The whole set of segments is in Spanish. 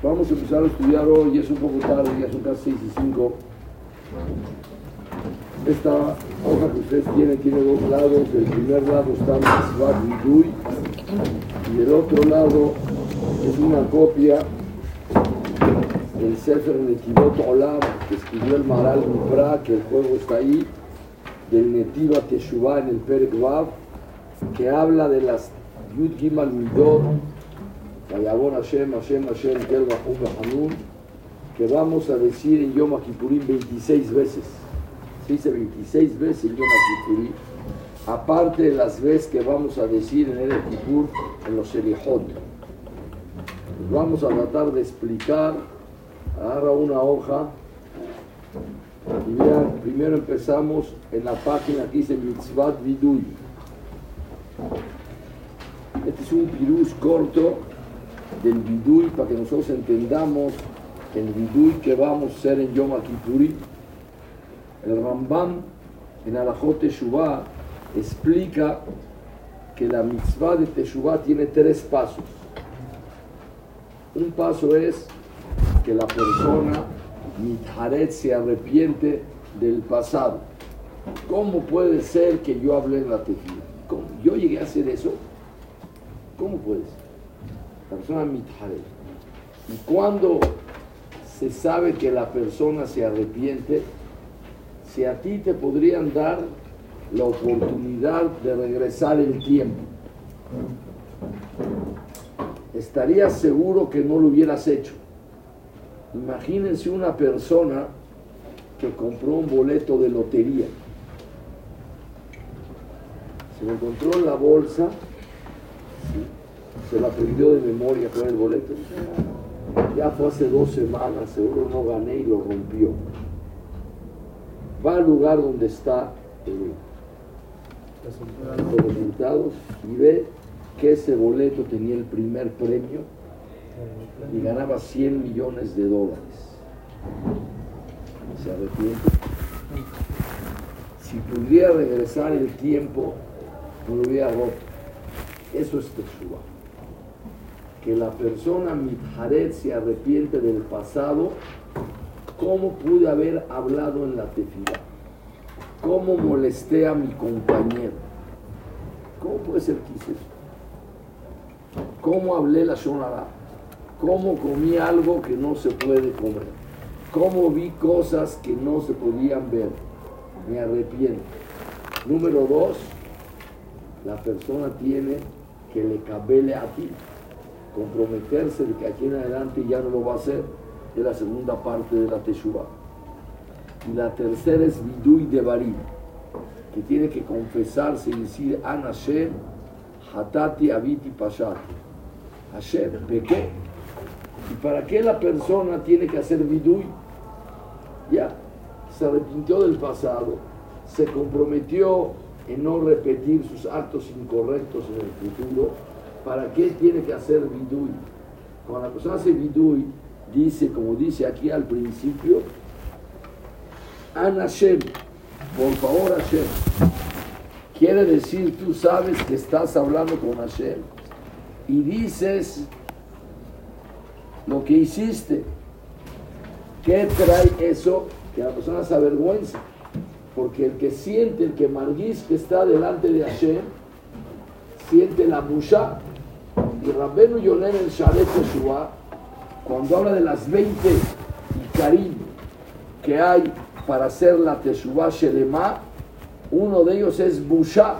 Vamos a empezar a estudiar hoy, es un poco tarde, ya son casi 6 y 5. Esta hoja que ustedes tienen tiene dos lados. El primer lado está Mitzvah Vidui y el otro lado es una copia del Sefer Netivot Olam que escribió el Maral Mufra, que el juego está ahí, del Netiva Teshuvah en el Perek que habla de las Yud Gimal Midot, Vayabon Hashem, Hashem, Hashem, Kel que vamos a decir en Yom Kippurim 26 veces. Se dice 26 veces en Yom Kippurim, aparte de las veces que vamos a decir en el Kippur en los Serihot. Vamos a tratar de explicar, agarra una hoja y vean, primero empezamos en la página que dice Mitzvat Vidui. Este es un pirús corto del Vidui para que nosotros entendamos el Vidui que vamos a hacer en Yom Kippuri. El Rambam en Alajot Teshuvah explica que la mitzvah de Teshuvah tiene tres pasos. Un paso es que la persona mitharet se arrepiente del pasado. ¿Cómo puede ser que yo hable en la tefila? ¿Cómo? ¿Yo llegué a hacer eso? ¿Cómo puede ser? La persona mitharet. Y cuando se sabe que la persona se arrepiente, si a ti te podrían dar la oportunidad de regresar el tiempo, estarías seguro que no lo hubieras hecho. Imagínense una persona que compró un boleto de lotería. Se encontró en la bolsa, se la aprendió de memoria con el boleto. Ya fue hace dos semanas, seguro no gané y lo rompió. Va al lugar donde está el, los resultados y ve que ese boleto tenía el primer premio y ganaba 100 millones de dólares. ¿Se arrepiente? Si pudiera regresar el tiempo, no lo hubiera roto. Eso es Teshuvah. Que la persona mitharet se arrepiente del pasado, ¿cómo pude haber hablado en la tefila? ¿Cómo molesté a mi compañero? ¿Cómo puede ser que hice eso? ¿Cómo hablé la shonara? ¿Cómo comí algo que no se puede comer? ¿Cómo vi cosas que no se podían ver? Me arrepiento. Número dos, la persona tiene que le cabele a ti, comprometerse de que aquí en adelante ya no lo va a hacer. Es la segunda parte de la Teshuvah. Y la tercera es Vidui de Barim, que tiene que confesarse y decir, An Hashem, Hatati Abiti Pashati. Hashem, pequé. ¿Y para qué la persona tiene que hacer Vidui? Ya, se arrepintió del pasado, se comprometió en no repetir sus actos incorrectos en el futuro. ¿Para qué tiene que hacer Vidui? Cuando la persona hace Vidui, dice, como dice aquí al principio, An Hashem, por favor Hashem. Quiere decir, tú sabes que estás hablando con Hashem y dices lo que hiciste. ¿Qué trae eso? Que la persona se avergüenza. Porque el que siente, el que marguís que está delante de Hashem, siente la musha. Y Rabbenu Yonen el Sharet Teshuvah, cuando habla de las 20 Ikarim que hay para hacer la Teshuvah Shelema, uno de ellos es Busha,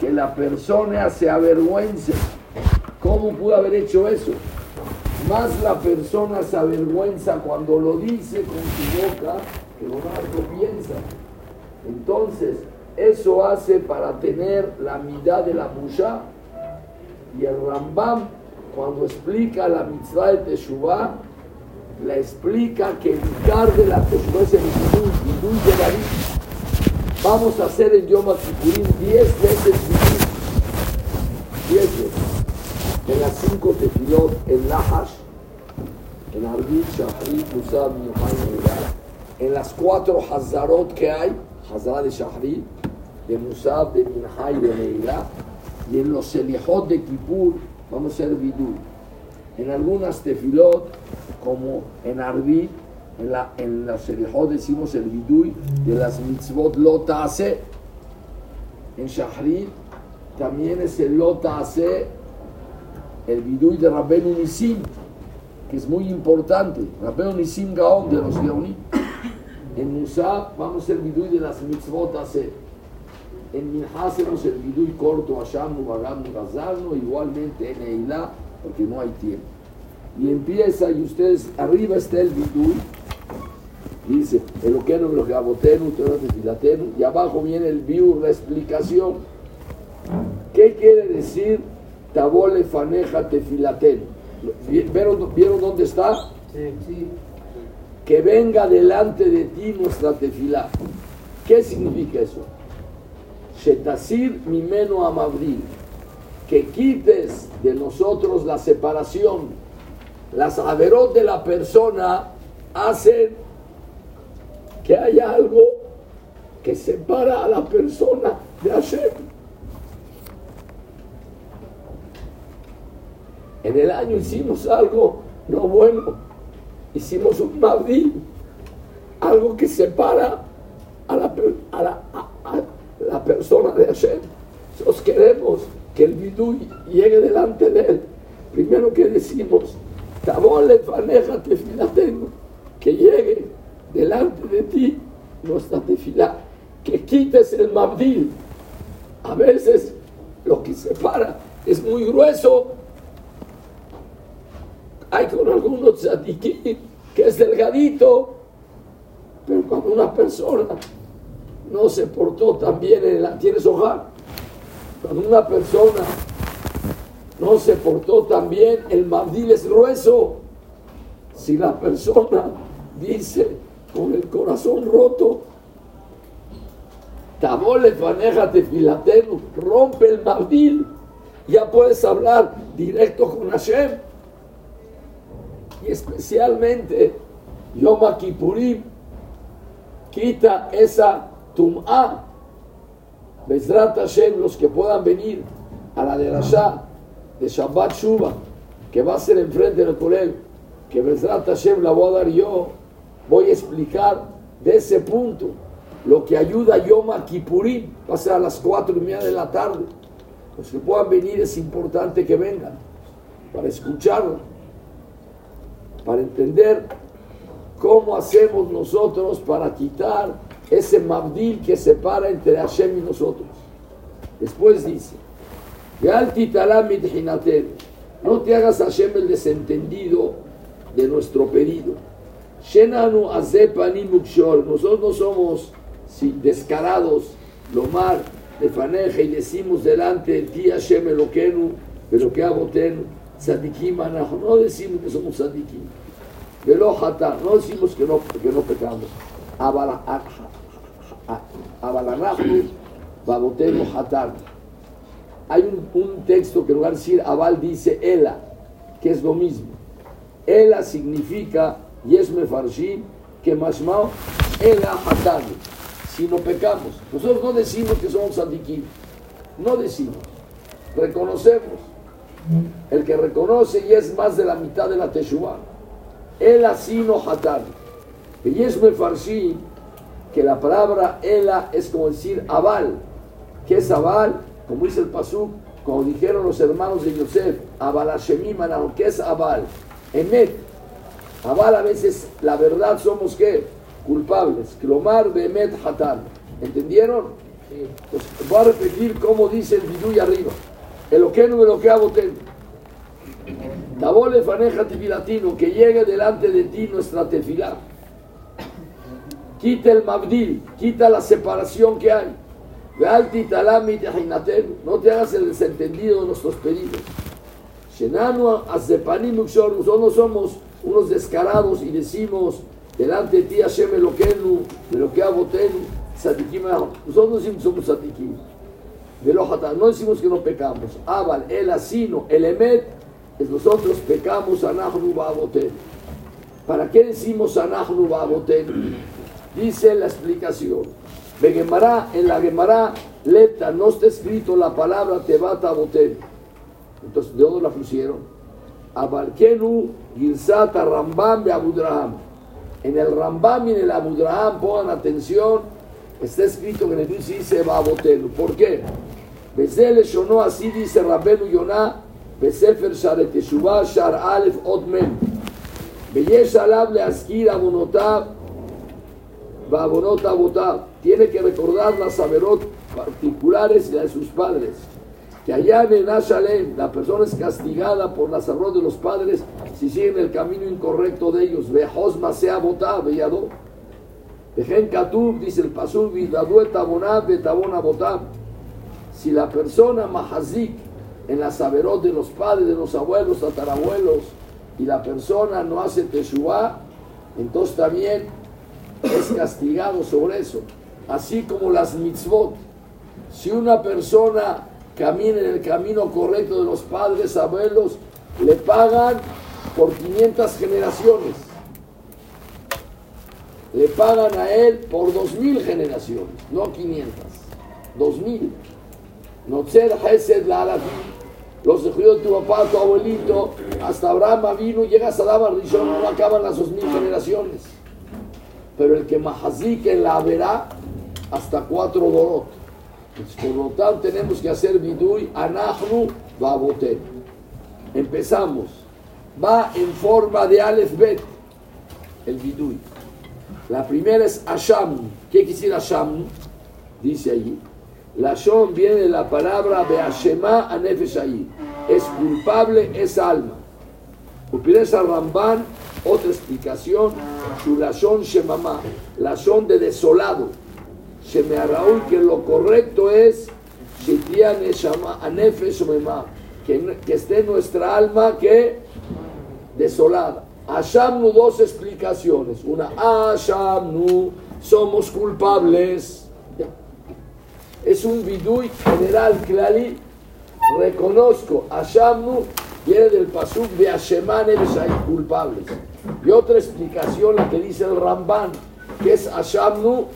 que la persona se avergüence. ¿Cómo pudo haber hecho eso? Más la persona se avergüenza cuando lo dice con su boca que lo que piensa. Entonces, eso hace para tener la mitad de la Busha. Y el Rambam, cuando explica la mitzvah de Teshuvah, la explica que el lugar de la Teshuvah es el Vidui de David. Vamos a hacer en Yom Kippurim 10 veces Vidui. 10 veces. En las 5 tefilot, en Nahash, en Arbit, Shahrit, Musab, y En las 4 Hazarot que hay, Hazara de Shahrit, de Musab, de Minha y de Neilá. Y en los Selihot de Kippur, vamos a hacer Vidui. En algunas tefilot, como en Arbi, en la, en la decimos el vidui de las mitzvot lota hace. En Shahrid también es el lota hace, el vidui de Rabben Nisim, que es muy importante. Rabben Nisim Gaon de los Gaonim. En Musa vamos el vidui de las mitzvot hace. En Minha hacemos el vidui corto, Hashamu, Bagamu, Gazarno, igualmente en Eilah, porque no hay tiempo. Y empieza, y ustedes, arriba está el vidui, dice, Eloqueno, Eloquabotenu, Tefilatenu, y abajo viene el biur, la explicación. ¿Qué quiere decir Tabole Faneja Tefilatenu? ¿Vieron, ¿Vieron dónde está? Sí, sí. Que venga delante de ti nuestra tefilá. ¿Qué significa eso? Shetasir mimeno amabril. Que quites de nosotros la separación. Las averot de la persona hacen que haya algo que separa a la persona de Hashem. En el año hicimos algo no bueno, hicimos un mabdí, algo que separa a la, a la, la persona de Hashem. Nosotros queremos que el bidú llegue delante de él. Primero que decimos, que llegue delante de ti nuestra tefilá, que quites el mabdil. A veces lo que separa es muy grueso. Hay con algunos tzadikim que es delgadito, pero cuando una persona no se portó tan bien en la, tienes hogar, cuando una persona no se portó tan bien, el mabdil es grueso. Si la persona dice, con el corazón roto. Tabole faneja filatenu, rompe el maldil, ya puedes hablar directo con Hashem. Y especialmente Yom Kippurim quita esa tum'a. Bezrat Hashem, los que puedan venir a la de Rasha, de Shabbat Shuba, que va a ser enfrente del colegio, que Bezrat Hashem la voy a dar yo voy a explicar de ese punto lo que ayuda a Yom Kippurim, va a ser a las cuatro y media de la tarde. Los que puedan venir es importante que vengan para escucharlo, para entender cómo hacemos nosotros para quitar ese mabdil que separa entre Hashem y nosotros. Después dice, no te hagas Hashem el desentendido de nuestro pedido Nosotros no somos descarados, Lomar, de faneja y decimos delante de ti Hashem Eloquenu, pero que abotenu, Sadikim No decimos que somos Sadikim. No decimos que no, que no pecamos. Abalaraju, Babotenu Hatar. Hay un, un, texto que en lugar de decir Abal dice Ela, que es lo mismo. Ela significa y es mefarshim que mashmao el hatani. Si no pecamos, nosotros no decimos que somos sadikim, no decimos, reconocemos. El que reconoce y es más de la mitad de la teshuva. El asino hatani. Y es mefarshim que la palabra ela es como decir aval. que es aval? Como dice el pasuk, como dijeron los hermanos de Yosef, aval Hashemim, que es aval? Emet, Aval a veces la verdad somos qué? Culpables. Klomar bemet hatan. ¿Entendieron? Pues voy a repetir cómo dice el vidú arriba. El oqueno de lo que hago Tabole faneja tifilatino, que llegue delante de ti nuestra tefilá. Quita el mabdil, quita la separación que hay. No te hagas el desentendido de nuestros pedidos. Nosotros no somos unos descarados y decimos delante de ti Hashem Eloquenu, lo que Botenu, Sadikim, nosotros no decimos somos Sadikim. No decimos que no pecamos. Abal, el asino, el emet, nosotros pecamos Anahnu Ba'abotenu. ¿Para qué decimos Anahnu Ba'abotenu? Dice la explicación. en la Gemara, Leta, no está escrito la palabra Tebata Botenu. Entonces, ¿de dónde la pusieron? Abarkenu Girsat Rambam de Abudraham. En el Rambam y en el Abudraham, pongan atención, está escrito que en el dice Babotenu. ¿Por qué? Bezel Shonó, así dice Rabbenu Yonah, Besefer Sharet Shar Alef Otmen. Beyesh Alab Leaskir Abonotab, Babonot Abotab. Tiene que recordar las saberot particulares de sus padres que allá en Ashalem la persona es castigada por la salud de los padres si siguen el camino incorrecto de ellos. Vejosma sea votado, veyado. Vejen Katub, dice el Pasur, Vidaduet Tabonab, Betabona Botab. Si la persona mahazik en la saberot de los padres, de los abuelos, tatarabuelos, y la persona no hace teshuvah, entonces también es castigado sobre eso. Así como las mitzvot. Si una persona camina en el camino correcto de los padres, abuelos, le pagan por 500 generaciones. Le pagan a él por 2000 generaciones, no 500, 2000. Notzer Hesed la los de tu papá, tu abuelito, hasta Abraham vino, llegas a Adam Rishon, no acaban las 2000 generaciones. Pero el que mahazik en la verá hasta cuatro dorot. Por lo tanto, tenemos que hacer vidui anachnu baboten. Empezamos. Va en forma de Aleph Bet, el vidui. La primera es Asham. ¿Qué quisiera Asham? Dice allí. La Shon viene de la palabra Beashema Anefesh Es culpable esa alma. Upiresa Ramban, otra explicación. Su Lashon Shemama. Lashon de desolado me Raúl que lo correcto es que, que esté nuestra alma que desolada. Ashamnu, dos explicaciones. Una, Ashamnu, somos culpables. Es un bidui general, clali. Reconozco, Ashamnu viene del pasuk de Asheman culpables. Y otra explicación, la que dice el Ramban, que es Ashamnu,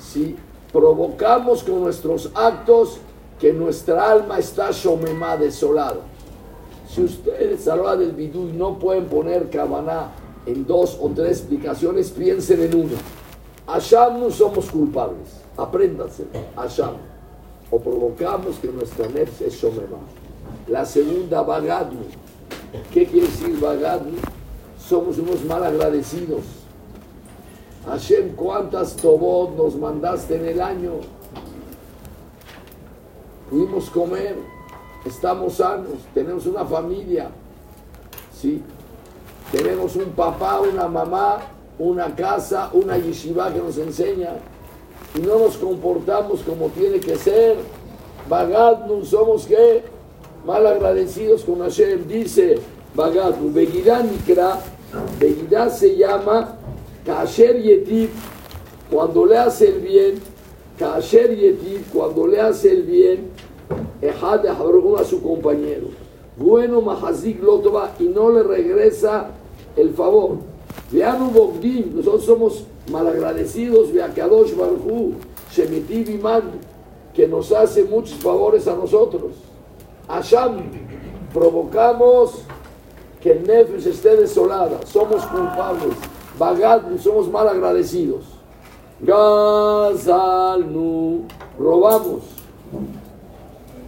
si provocamos con nuestros actos que nuestra alma está shomemá, desolada. Si ustedes a la hora del bidú no pueden poner cabana en dos o tres explicaciones, piensen en una. Asham no somos culpables. Apréndanse. Asham. O provocamos que nuestra nefs es shomemá. La segunda, bagadnu. ¿Qué quiere decir bagadnu? Somos unos mal agradecidos Hashem, ¿cuántas tobot nos mandaste en el año? Pudimos comer, estamos sanos, tenemos una familia, ¿sí? Tenemos un papá, una mamá, una casa, una yeshiva que nos enseña y no nos comportamos como tiene que ser. no somos que mal agradecidos con Hashem. Dice Bagadnu, Begidá Begidá se llama Kasher Yetiv, cuando le hace el bien, Kasher Yetiv, cuando le hace el bien, Ejad a su compañero. Bueno, Mahazik Lotova, y no le regresa el favor. Vean Bogdim, nosotros somos malagradecidos, Veakadosh Barhu, Shemitiv Iman, que nos hace muchos favores a nosotros. Asham, provocamos que el Nefesh esté desolada, somos culpables. Bagad, somos mal agradecidos. Gazalnu, robamos.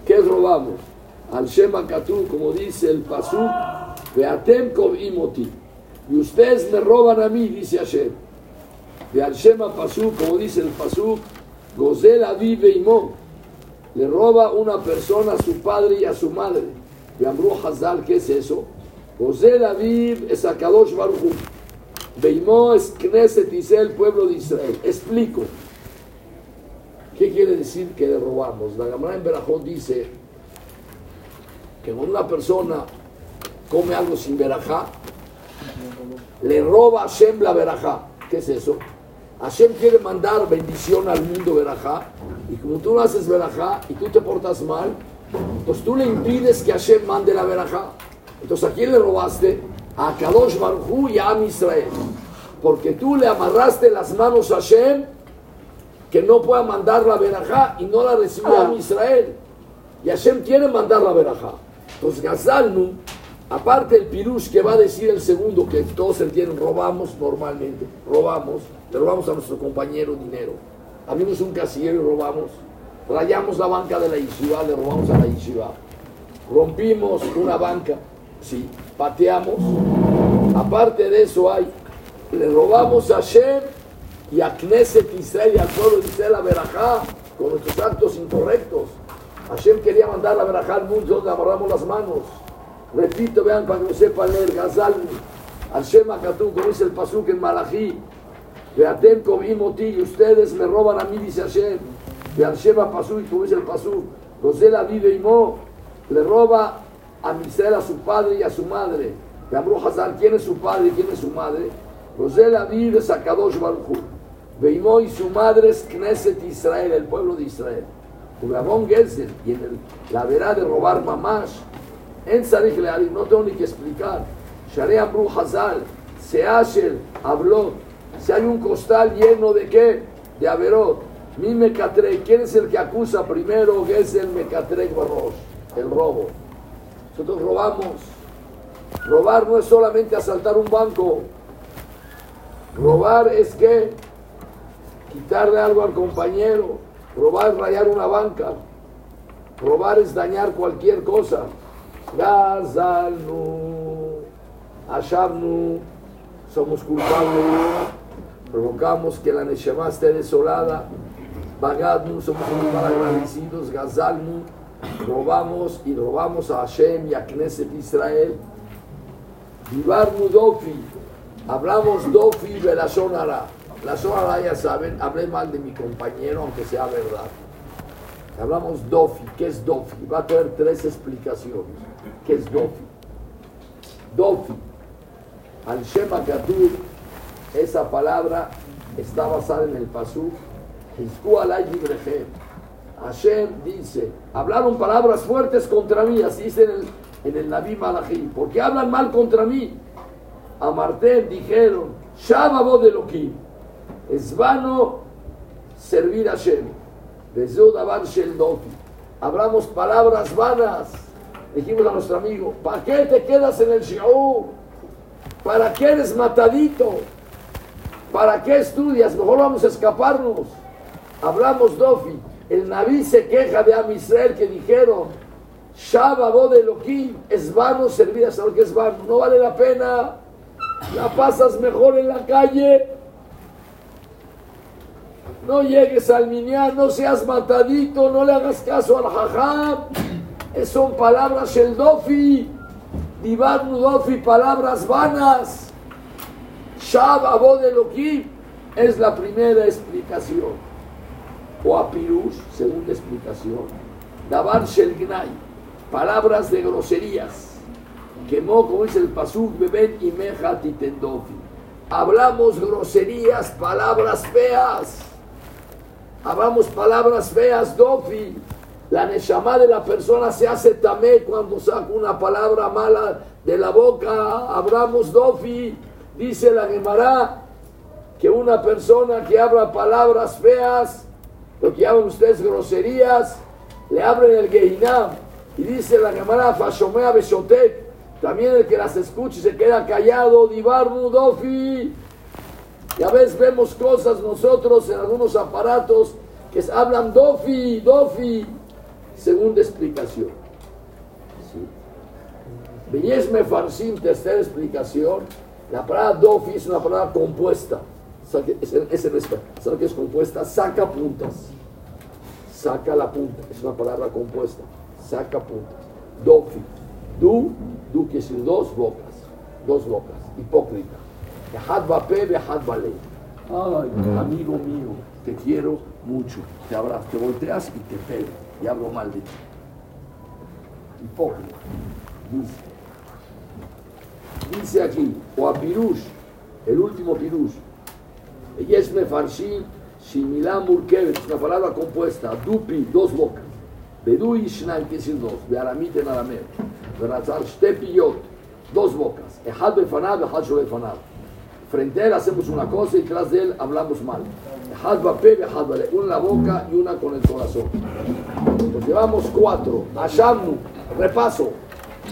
¿Qué robamos? Al Shema Katu, como dice el Pasuk, Beatem imoti. Y ustedes me roban a mí, dice Hashem. De al Shema Pasuk, como dice el Pasuk, Gozel Aviv Imo. Le roba una persona a su padre y a su madre. Y Amru Hazal, ¿qué es eso? Gozel Aviv es Akadosh Baruch Beimó es Knesset el pueblo de Israel. Explico. ¿Qué quiere decir que le robamos? La Gamara en Berajot dice que cuando una persona come algo sin verajá, le roba a Hashem la verajá. ¿Qué es eso? Hashem quiere mandar bendición al mundo verajá, y como tú no haces verajá y tú te portas mal, pues tú le impides que Hashem mande la verajá. Entonces, ¿a quién le robaste? a Kadosh Baruj y a Israel. Porque tú le amarraste las manos a Hashem que no pueda mandar la verajá y no la recibió a Israel. Y Hashem quiere mandar la verajá. Entonces Gazalnu, Aparte el pirush que va a decir el segundo, que todos entienden, robamos normalmente, robamos, le robamos a nuestro compañero dinero. Abrimos un casillero y robamos, rayamos la banca de la yeshiva, le robamos a la yeshiva. Rompimos una banca, sí, pateamos. Aparte de eso hay, le robamos a Shem y a Knesset Israel y al pueblo Israel a Berajá con nuestros actos incorrectos. Hashem quería mandar la verajá al mundo donde amarramos las manos. Repito, vean para que lo sepan leer, Gazal, Hashem Akatú, como dice el Pasuk en Malachi. Veatem Kovimoti, y ustedes me roban a mí, dice Hashem. De Hashem Pasuk, como dice el Pasuk. Rosela vive y mo, le roba a Misrael a su padre y a su madre. De Amru Hazal, ¿quién es su padre y quién es su madre? Rosela vive Sakadosh Baruchu. Veimó y su madre es Knesset Israel, el pueblo de Israel. Rabón Gezel, y en la verá de robar mamás, en Sarich no tengo ni que explicar. Share Amru Hazal, Seashel, habló. Si hay un costal lleno de qué? De Averot. Mi Mecatre, ¿quién es el que acusa primero? Gezel Mecatre Barros, el robo. Nosotros robamos. Robar no es solamente asaltar un banco. Robar es que quitarle algo al compañero, robar es rayar una banca, robar es dañar cualquier cosa. Gazalnu, Ashabnu, somos culpables, provocamos que la Neshama esté desolada. Bagadnu, somos agradecidos. Gazalnu, robamos y robamos a Hashem y a Knesset Israel. Vivarnu Dofi, hablamos Dofi Belashonara. La zona ya saben, hablé mal de mi compañero, aunque sea verdad. Hablamos Dofi. ¿Qué es Dofi? Va a tener tres explicaciones. ¿Qué es Dofi? Dofi. Al Shema Gadur, esa palabra está basada en el Pasuk. Hashem dice, hablaron palabras fuertes contra mí, así dice en el, en el porque hablan mal contra mí. A Martel dijeron, Shabbat de Elohim es vano servir a Shem. Hablamos palabras vanas. Dijimos a nuestro amigo, ¿para qué te quedas en el Shi'ur? ¿Para qué eres matadito? ¿Para qué estudias? Mejor vamos a escaparnos. Hablamos Dofi. El Naví se queja de Amisrael que dijeron, Shabbat de Elohim, es vano servir a Saúl, que es vano. No vale la pena. La pasas mejor en la calle no llegues al minián, no seas matadito, no le hagas caso al jajam. Son palabras el dofi, divar dofi, palabras vanas. Shab abod es la primera explicación. O apirush, segunda explicación. Dabar shel palabras de groserías. Quemó, como dice el pasuk, beben y meja titendofi. Hablamos groserías, palabras feas hablamos palabras feas, dofi. La neshama de la persona se hace tamé cuando saca una palabra mala de la boca. Hablamos dofi. Dice la Gemara que una persona que habla palabras feas, lo que llaman ustedes groserías, le abren el Gehinam. Y dice la Gemara, Fashomea Beshotek, también el que las escuche se queda callado, Dibarmu Dofi. Y a veces vemos cosas nosotros en algunos aparatos que hablan dofi, dofi. Segunda explicación. ¿Sí? me Farsim, tercera explicación. La palabra dofi es una palabra compuesta. ¿Sabe qué es compuesta? Saca puntas. Saca la punta. Es una palabra compuesta. Saca puntas. Dofi. Du, du quiere decir dos bocas. Dos bocas. Hipócrita. Ay, amigo mío, te quiero mucho. Te abrazo, te volteas y te pego y hablo mal de ti. Hipócrita. Dice. Dice aquí, o a Pirush, el último Pirush. Es Mefarshim, Shimilá Murkevet, es una palabra compuesta. Dupi, dos bocas. Bedu Ishnaim, que decir dos. Shtepiyot, dos bocas. Frente a él hacemos una cosa y tras de él hablamos mal. Una en la boca y una con el corazón. Nos llevamos cuatro. Repaso.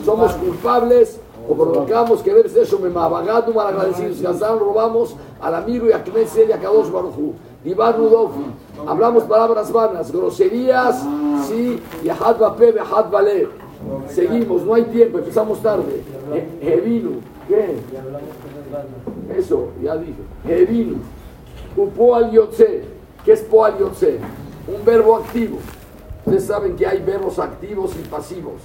Somos culpables o provocamos que debe ser Shomemá, Bagadu mal agradecidos, Gazán robamos al amigo y a Knesset y a Kadosh Baruchu, Divar Nudofi, hablamos palabras vanas, groserías, sí, y Ahad Bape, Ahad Bale. Seguimos, no hay tiempo, empezamos tarde. Hevinu, ¿qué? Eso, ya dije. Hevinu, Upoal Yotze, ¿qué es Poal Yotze? Un verbo activo. Ustedes saben que hay verbos activos y pasivos.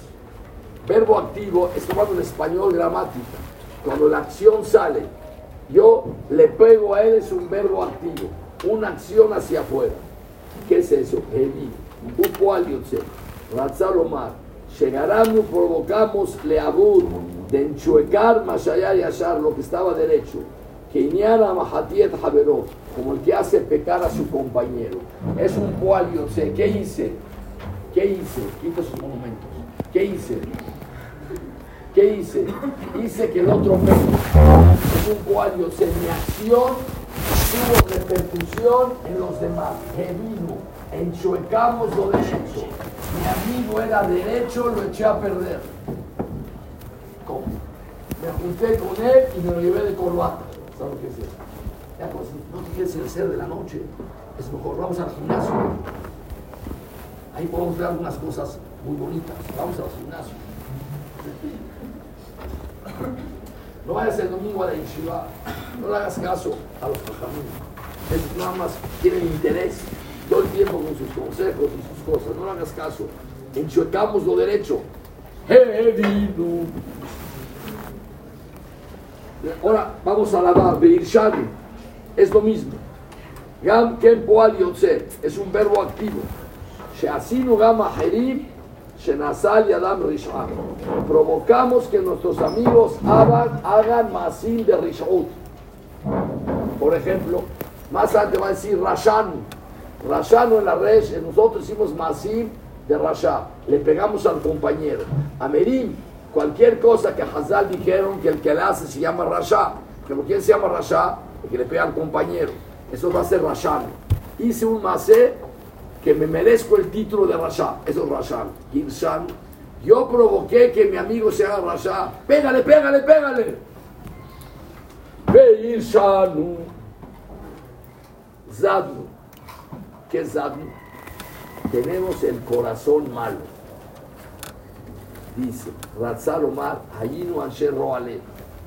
Verbo activo es tomado en español gramática. Cuando la acción sale, yo le pego a él, es un verbo activo. Una acción hacia afuera. ¿Qué es eso? Upo al Yotze. Ratzalomar. Llegarán provocamos leabud de enchuecar Mashayar y Ashar, lo que estaba derecho. Que Iñana Mahatiet Javeró, como el que hace pecar a su compañero. Es un poal. ¿Qué hice? ¿Qué hice? Quito sus monumentos. ¿Qué hice? ¿Qué hice? Hice que el otro me cual yo sé, mi acción tuvo repercusión en los demás. vino, enchuecamos lo derecho. Mi amigo era derecho, lo eché a perder. ¿Cómo? Me junté con él y me lo llevé de corbata. ¿Sabes que es eso? Ya, pues, no te quieres el ser de la noche. Es mejor, vamos al gimnasio. Ahí podemos ver algunas cosas muy bonitas. Vamos al gimnasio. No vayas el domingo a la yeshiva, no le hagas caso a los caminos. Esos nada más tienen interés todo el tiempo con sus consejos y sus cosas. No le hagas caso. Enchuecamos lo derecho. Ahora vamos a lavar. Beirshani es lo mismo. Gam ken poal es un verbo activo. Sheasinu gama herim Shenasal y Adam. Provocamos que nuestros amigos hagan, hagan masim de Rishon. Por ejemplo, más adelante va a decir Rashanu. Rashanu en la red, nosotros hicimos masim de Rasha. Le pegamos al compañero. A Merim, cualquier cosa que Hazal dijeron que el que le hace se llama Rasha. Lo que se llama Rasha, el que le pega al compañero. Eso va a ser Rashanu. Hice un masé que me merezco el título de Rasha. Eso es Rasha. Girshan. Yo provoqué que mi amigo se haga Rasha. Pégale, pégale, pégale. Beirshanu. Zadnu. ¿Qué es Zadnu? Tenemos el corazón malo. Dice, Ratzal Omar, Hayinu Ansher Roale.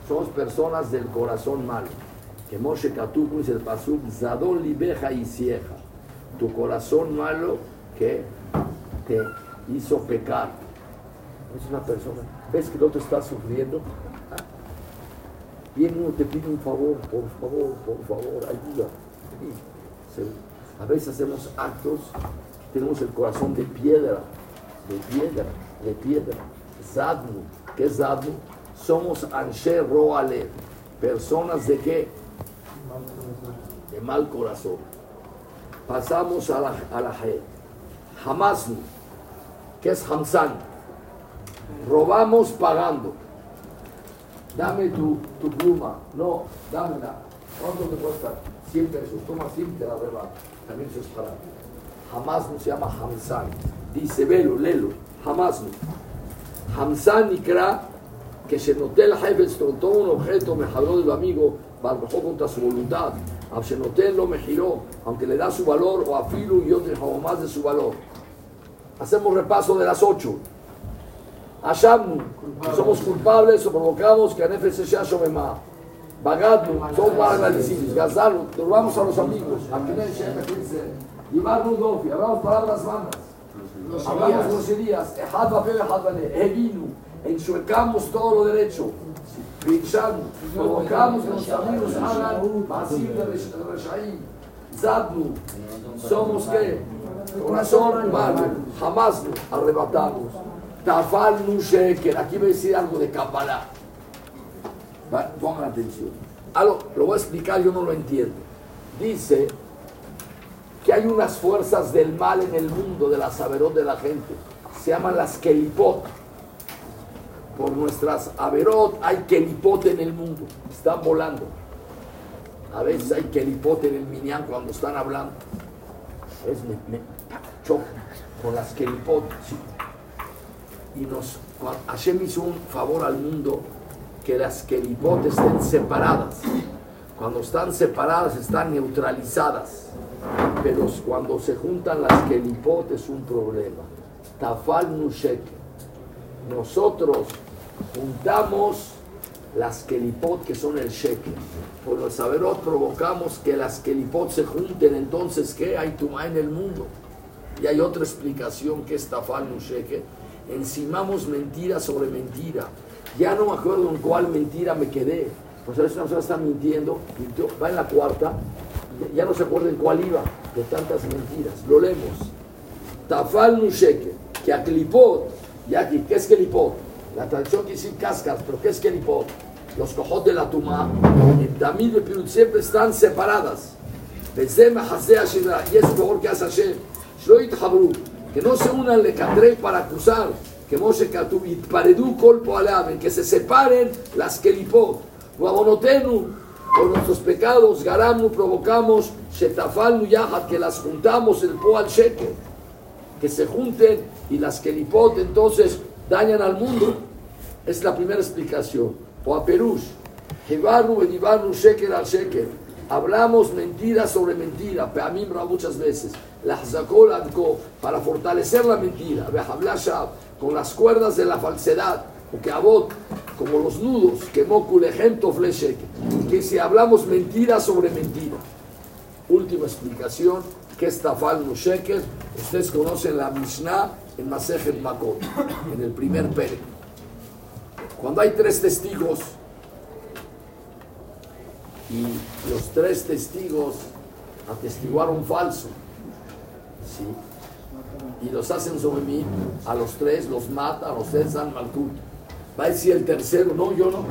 Somos personas del corazón malo. Que Moshe Katuku dice el Pasuk, Zadon Libeja y Sieja tu corazón malo que te hizo pecar. Es una persona, ves que el otro está sufriendo. Viene uno te pide un favor, por favor, por favor, ayuda. A veces hacemos actos, tenemos el corazón de piedra, de piedra, de piedra. Zadnu, ¿qué es Zadnu? Somos Anshe Roale, personas de qué? De mal corazón. Pasamos a la, a la que es Hamsan. Robamos pagando. Dame tu, tu pluma. No, dámela. ¿Cuánto te cuesta? 100 pesos. Toma 100 te la rebato. También eso es para. Hamasnu se llama Hamsan. Dice, velo, lelo. Hamasnu. Hamsan Ikra, que se noté el toma un objeto, me jaló del amigo, barbajó contra su voluntad. Abshenoten lo me giró, aunque le da su valor, o a Filu y otro más de su valor. Hacemos repaso de las ocho. Ashamnu, somos culpables o provocamos que Anefe se sea Shomemá. Bagadnu, somos mal agradecidos. Gazalu, robamos a los amigos. Ibar Rudofi, hablamos palabras malas. Hablamos groserías. Ehad Bapel, Ehad Bane. Evinu, enchuecamos todo lo derecho. Los amigos hagan vacío de Reshaí. Zadnu, somos que corazón malo, jamás arrebatamos. Tafal Nusheker, aquí voy a decir algo de Kabbalah. Pongan atención. Algo, lo voy a explicar, yo no lo entiendo. Dice que hay unas fuerzas del mal en el mundo, de la saberón de la gente. Se llaman las Kelipot por nuestras averot, hay kelipote en el mundo, están volando. A veces hay kelipote en el minyan cuando están hablando. A veces me, chocan con las kelipote. Y nos, Hashem hizo un favor al mundo que las kelipot estén separadas. Cuando están separadas están neutralizadas. Pero cuando se juntan las kelipot es un problema. Tafal nushek. Nosotros juntamos las kelipot que son el shekel. Por los saberot provocamos que las kelipot se junten. Entonces, ¿qué? Hay tuma en el mundo. Y hay otra explicación que es tafal nushek. Encimamos mentira sobre mentira. Ya no me acuerdo en cuál mentira me quedé. Pues a veces una persona está mintiendo, va en la cuarta, ya no se acuerda en cuál iba, de tantas mentiras. Lo leemos. Tafal Nusheke, que a Klipot, ya aquí, ¿qué es Klipot? La tradición quiere decir cascas, pero ¿qué es Klipot? Los cojos de la tumá, en Tamid y siempre están separadas. Y es mejor que hace Hashem. Que no se unan le para acusar que Moshe Katub paredú colpo alaben, que se separen las kelipot. Guabonotenu, por nuestros pecados, garamu, provocamos, shetafalnu yahat, que las juntamos el po al shekel, que se junten y las kelipot entonces dañan al mundo. Es la primera explicación. Perush, Hibarnu, Edibarnu, shekel al shekel. Hablamos mentira sobre mentira, Peamimra muchas veces. La para fortalecer la mentira. Con las cuerdas de la falsedad, o que abot, como los nudos, que mokulejento fleshek, que si hablamos mentira sobre mentira. Última explicación, que es tafal shekel, ustedes conocen la Mishnah en Masejet Makot, en el primer pere. Cuando hay tres testigos, y los tres testigos atestiguaron falso, ¿sí? y los hacen sobre mí, a los tres los mata, los tres dan maltut. Va a decir el tercero, no, yo no.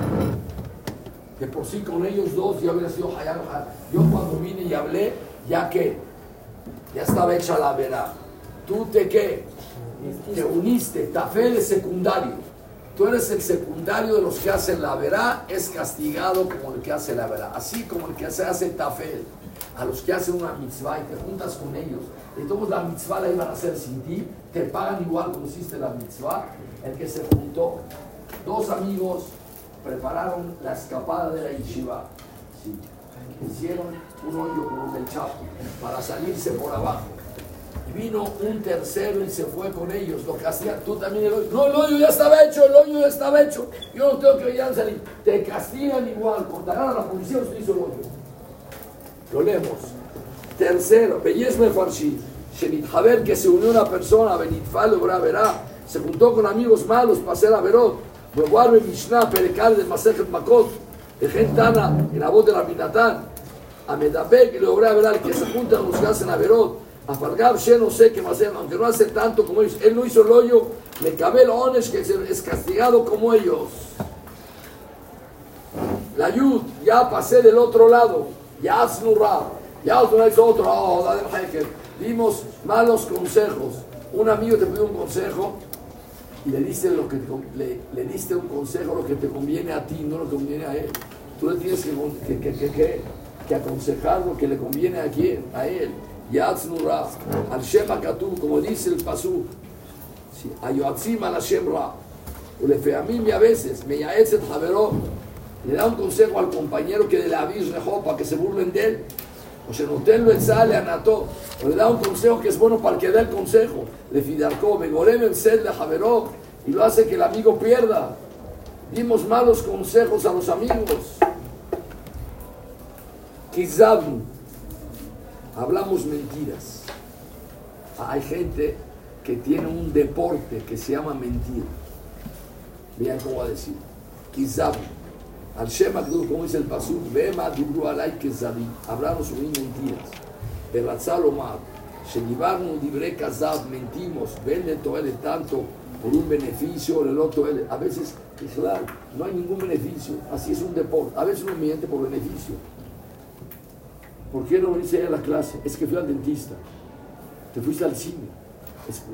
Que por sí con ellos dos yo habría sido Yo cuando vine y hablé, ya que ya estaba hecha la vera. Tú te qué? Te uniste, tafel de secundario. Tú eres el secundario de los que hacen la verá, es castigado como el que hace la verá. Así como el que se hace tafel a los que hacen una mitzvah y te juntas con ellos todos la mitzvah la iban a hacer sin ti, te pagan igual como hiciste la mitzvah. El que se juntó, dos amigos prepararon la escapada de la yeshiva. Hicieron un hoyo como el chapo para salirse por abajo. Vino un tercero y se fue con ellos. Lo que hacía, tú también el hoyo. No, el hoyo ya estaba hecho, el hoyo ya estaba hecho. Yo no tengo que ir a salir. Te castigan igual, contarán a la policía usted hizo el hoyo. Lo leemos. Tercero, Bellezme Farshid, Shenithaber, que se unió una persona, Benitfal, verá, se juntó con amigos malos para hacer Averot, Beguarbe Mishnah, Perekal de Masejet Makot, de Gentana, en la voz de la Minatán, a Medabek y logró verá que se juntan los que hacen Averot, a Fargab She no sé qué más aunque no hace tanto como ellos, él no hizo el hoyo, le cabe el ones que es castigado como ellos. La Yud, ya pasé del otro lado, ya Asnurra. Ya otra vez otro, oh, dimos malos consejos. Un amigo te pidió un consejo y le diste, lo que le, diste un consejo lo que te conviene a ti, no lo que conviene a él. Tú le tienes que, que, que aconsejar lo que le conviene a quién, a él. Yaznura, al Shema Katu, como dice el Pasú, Ayoatzim al Hashem Ra. mí a veces, me yaetzet javeró, le da un consejo al compañero que de la avis para que se burlen de él o se notenlo el sale anató, o le da un consejo que es bueno para que da el consejo. Le fidarcó, me gorem el sed le javeró, y lo hace que el amigo pierda. Dimos malos consejos a los amigos. Hablamos mentiras. Hay gente que tiene un deporte que se llama mentira. Vean cómo va a decir. Kizabnu. Al Shema como dice el Pasuk, Bema Dibru Alay Kezadim, hablaron sobre mentiras. Beratzal Omar, Shenibarnu Dibre Kazab, mentimos, vende Toele tanto por un beneficio, el otro A veces, claro, no hay ningún beneficio, así es un deporte. A veces uno miente por beneficio. ¿Por qué no veniste a la clase? Es que fui al dentista, te fuiste al cine.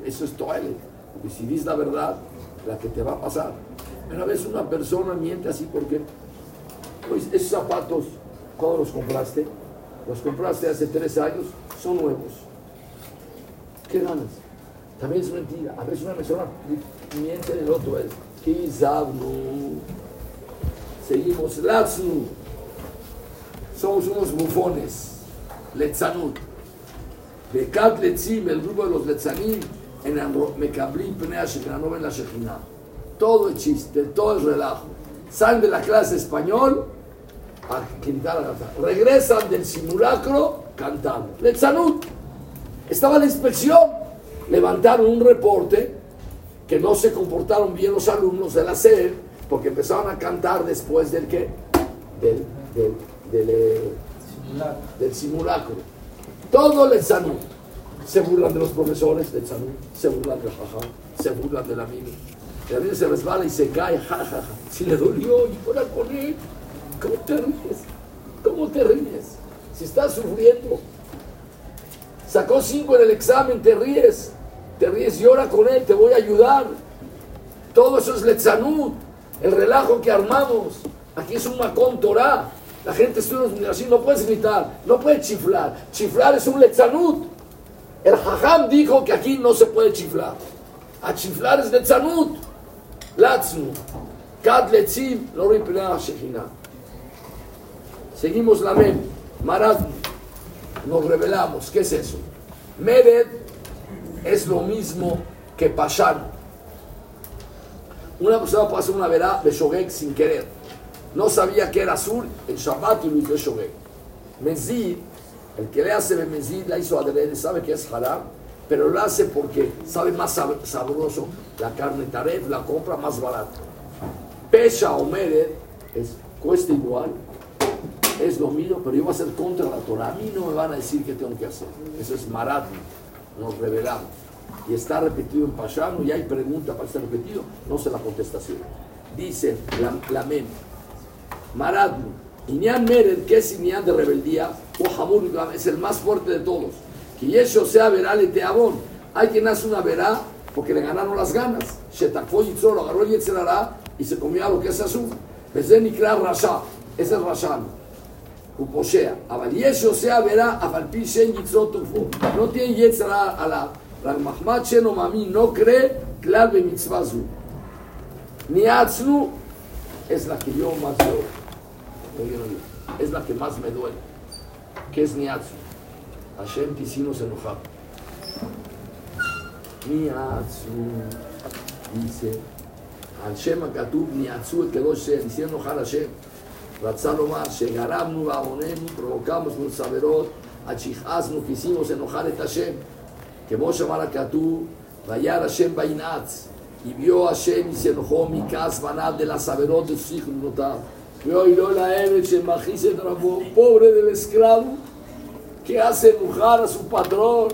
eso es Toele. Porque si dices la verdad, la que te va a pasar. Pero a veces una persona miente así porque pues esos zapatos, ¿cuándo los compraste? Los compraste hace tres años, son nuevos. ¿Qué ganas? También es mentira. A veces una persona miente del otro, es Seguimos. Latznu. Somos unos bufones. Letzanut. Bekat Letzim, el grupo de los Letzanim, en Mekablim, Pnea Shekinah, en la Shekinah. Todo el chiste, todo el relajo. Salen de la clase español a cantar a cantar. Regresan del simulacro cantando. Letzanut. Estaba la inspección. Levantaron un reporte que no se comportaron bien los alumnos de la sede porque empezaron a cantar después del que del, del, eh, del simulacro. Todo el sanú. Se burlan de los profesores del sanú, se burlan del jajá, se burlan del amigo. El amigo se resbala y se cae, jajaja. Si le dolió, y por con él. ¿Cómo te ríes? ¿Cómo te ríes? Si estás sufriendo. Sacó cinco en el examen, te ríes. Te ríes, llora con él, te voy a ayudar. Todo eso es letzanud, el relajo que armamos. Aquí es un macón Torah. La gente así, no puedes gritar, no puedes chiflar. Chiflar es un letzanud. El hajam dijo que aquí no se puede chiflar. A chiflar es letzanud. Latznu. Kad letzim, lo Seguimos la mem. Marad. Nos revelamos. ¿Qué es eso? Mered es lo mismo que Pashan. Una persona puede hacer una verá de Shogek sin querer. No sabía que era azul en Shabbat lo hizo Shogek. Mezid, el que le hace Mezid la hizo adrede, sabe que es haram, pero lo hace porque sabe más sabroso la carne taref, la compra más barata. Pesha o Mered es, cuesta igual, es lo mío, pero yo voy a hacer contra la Torah. A mí no me van a decir qué tengo que hacer. Eso es marat, nos revelamos y está repetido en Pashano y hay pregunta para estar repetido, no sé la contestación. Dice la, la mem, Maradnu, Inyan Mered, que es Inyan de rebeldía, o Hamur es el más fuerte de todos. Que eso sea verale teabón. Hay quien hace una verá porque le ganaron las ganas. Shetakfo y lo agarró Yetzerará y se comió algo que es azul. Bezen Nikra Rasha, ese es Rashan. Uposhea. Abal eso sea verá, Afalpi Shen No tiene Yetzerará a la Mahmad Sheno Mami no cree, claro, en mitzvah Niatznu es la que yo más veo. Es la que más me duele. ¿Qué es Niatznu? Hashem te hicimos enojar. Niatznu dice, Hashem Akatub Niatzu el Kedosh se hicieron enojar a Hashem. רצה לומר שגרמנו ועווננו, provocamos nuestros saberot, achijaznu, quisimos enojar a Hashem. כמו שאמר הכתוב, וירא השם וינעץ, y vio a Hashem y se enojó pobre del esclavo, que hace enojar a su patrón.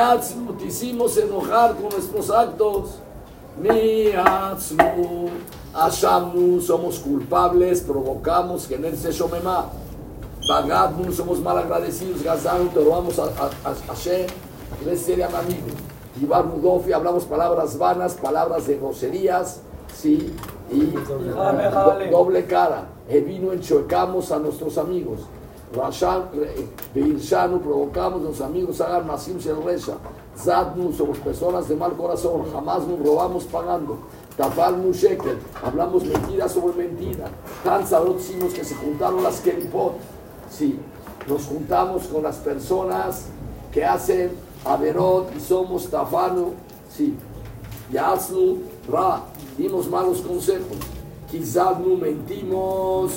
Atzmu, te hicimos enojar con nuestros actos. Atzmu, ashamnu, somos culpables, provocamos que se shomema. Bagadnu, somos mal agradecidos, gazanu, te robamos a, a, a Hashem serían amigos. Ibar Mudofi, hablamos palabras vanas, palabras de groserías, ¿sí? Y doble cara. vino enchuecamos a nuestros amigos. Rashan, Beirshanu, provocamos a nuestros amigos, hagan Masim el Resha. Zadnu, somos personas de mal corazón, jamás nos robamos pagando. Tafal Shekel, hablamos mentira sobre mentira. Tan decimos que se juntaron las Keripot. Sí, nos juntamos con las personas que hacen Averot y somos Tafano, sí. Yaznu, Ra, dimos malos consejos. Kizadnu, mentimos,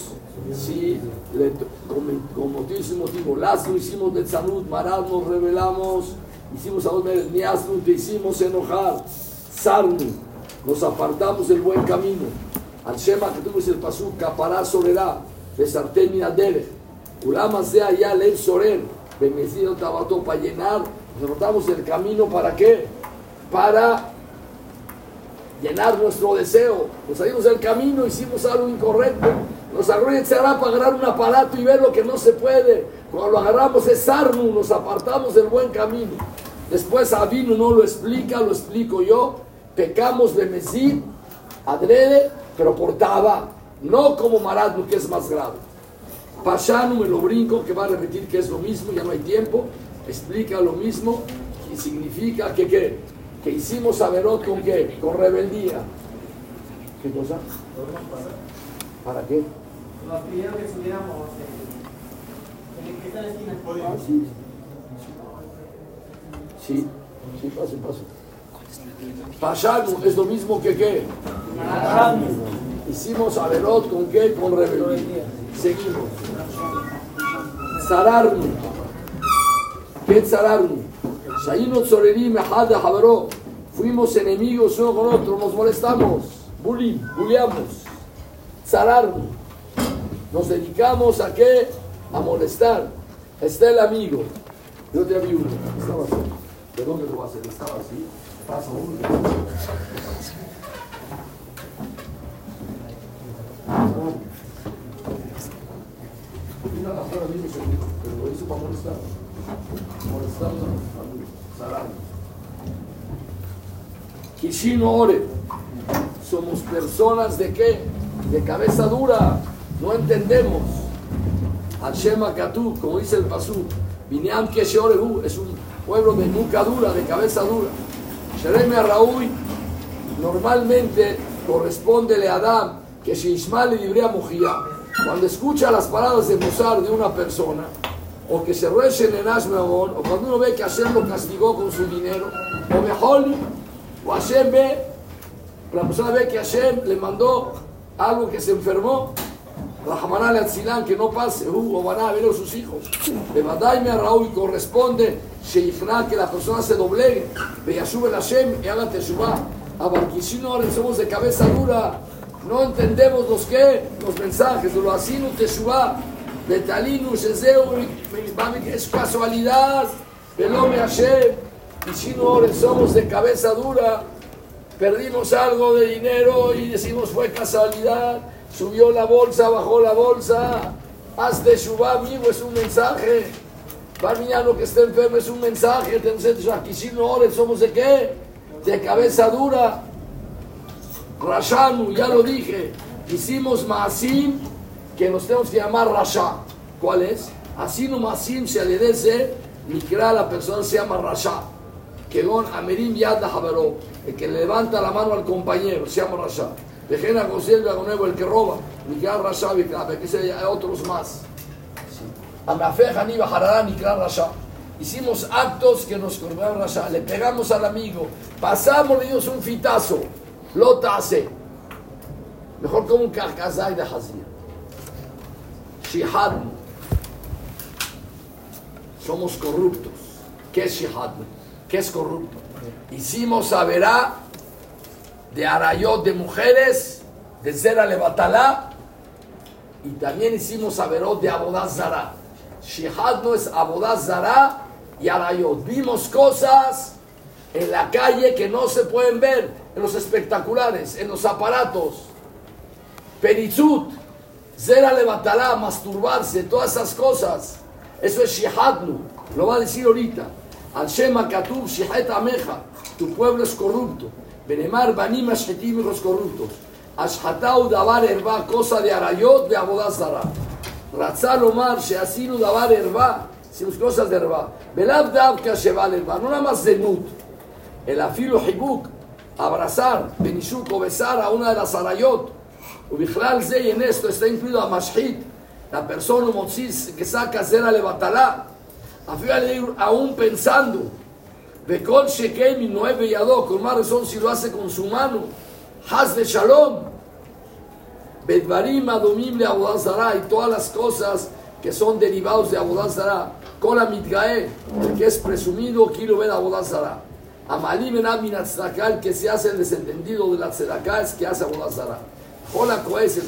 sí. Le, con, motivo motivo. Laznu, hicimos de salud. Marad, nos revelamos. Hicimos a dos Niaznu, te hicimos enojar. Sarnu, nos apartamos del buen camino. Al Shema que tuvimos el pasú, capará solerá, besartemi adere. Ulama sea ya lev sorer, bendecido tabato para llenar Derrotamos el camino para qué? Para llenar nuestro deseo. Nos salimos del camino, hicimos algo incorrecto. Nos agarró será para agarrar un aparato y ver lo que no se puede. Cuando lo agarramos es Arnu, nos apartamos del buen camino. Después Abinu no lo explica, lo explico yo. Pecamos de Mesíd, adrede, pero portaba, no como Maradnu, que es más grave. Pashanu me lo brinco, que va a repetir que es lo mismo, ya no hay tiempo explica lo mismo y significa que, ¿qué? Que hicimos Averot con qué? Con rebeldía. ¿Qué cosa? ¿Para qué? Nos pidieron que subiéramos en el que está en esquina. Ah, sí. Sí, sí, pase, pase. Pashanu es lo mismo que qué. Hicimos Averot con qué? Con rebeldía. Seguimos. Zararnu. ¿Qué es Zararnu? Fuimos enemigos uno con otro, nos molestamos. Bullying, bulleamos. Zararnu. Nos dedicamos a qué? A molestar. Está el amigo. Yo te vi. Estaba así. ¿De dónde lo va a hacer? Estaba así. Pasa uno. La pero lo hizo para molestar. Molestar a. Kishino Ore. Somos personas de qué? De cabeza dura. No entendemos. Hashem Akatu, como dice el Pasú, Bineam Keshorehu, es un pueblo de nuca dura, de cabeza dura. Shereme Raúl, normalmente corresponde a Adam que Shishmal y Librea Mujía, cuando escucha las palabras de Musar de una persona, o que se rechen en Ashmeon, o cuando uno ve que Hashem lo castigó con su dinero, o mejor, o Hashem ve, la persona ve que Hashem le mandó algo que se enfermó, Rahmaná le Atzilán, que no pase, uh, o van a ver a sus hijos. De Badaime a Raúl corresponde, Sheikhna, que la persona se doblegue, Beyashub el Hashem y haga Teshuvah. A Barquisino ahora somos de cabeza dura, no entendemos los que, los mensajes, de lo asinu Teshuvah, Talinu, Shezeu, es casualidad, si no ahora somos de cabeza dura, perdimos algo de dinero y decimos fue casualidad subió la bolsa, bajó la bolsa, haz de Shubá amigo, es un mensaje. lo que esté enfermo es un mensaje. No somos de qué? De cabeza dura. Rashanu, ya lo dije. Hicimos Maasim, que nos tenemos que llamar Rasha. ¿Cuál es? Así no Maasim se le dice, Mikra, la persona se llama Rasha. Que don Amerim Yad el que levanta la mano al compañero, se llama Rasha. Dejen a con nuevo el que roba, Mikral Rasha, que se hay otros más. Amafeja ni bajará Mikral Rasha. Hicimos actos que nos corbaron Rasha, le pegamos al amigo, pasamos, dimos un fitazo, lota hace. Mejor como un carcazay de Hazir. Shihad. Somos corruptos. ¿Qué es Shihad? ¿Qué es corrupto? Hicimos verá de arayot de mujeres, de Zera Levatalá, y también hicimos averot de Abodazara. Shihad no es Abodazara y arayot. Vimos cosas en la calle que no se pueden ver en los espectaculares, en los aparatos. Peritzut, Zera Levatalá, masturbarse, todas esas cosas. Eso es Shihadnu, lo va a decir ahorita. Al Shema Katub, Shihat Ameja, tu pueblo es corrupto. Benemar Banim Ashetim los corruptos. Ashatau Dabar Herba, cosa de Arayot de Abodazara. Ratzal Omar, Sheasilu Dabar Herba, sus cosas de Herba. Belab Dab Kasheval Herba, no nada más Zenut. El afilo Hibuk, abrazar, Benishuk besar a una de las Arayot. Ubichlal Ze, y en esto está incluido la persona que saca. Aún pensando con más razón si lo hace con su mano. Haz de Shalom. Bedvarim Adomim le Abodazara y todas las cosas que son de Abodazara. Kola Mitgae, el que es presumido, quiero ver Abodazara. Amalim en que se hace el desentendido de la Tzedakah, es que hace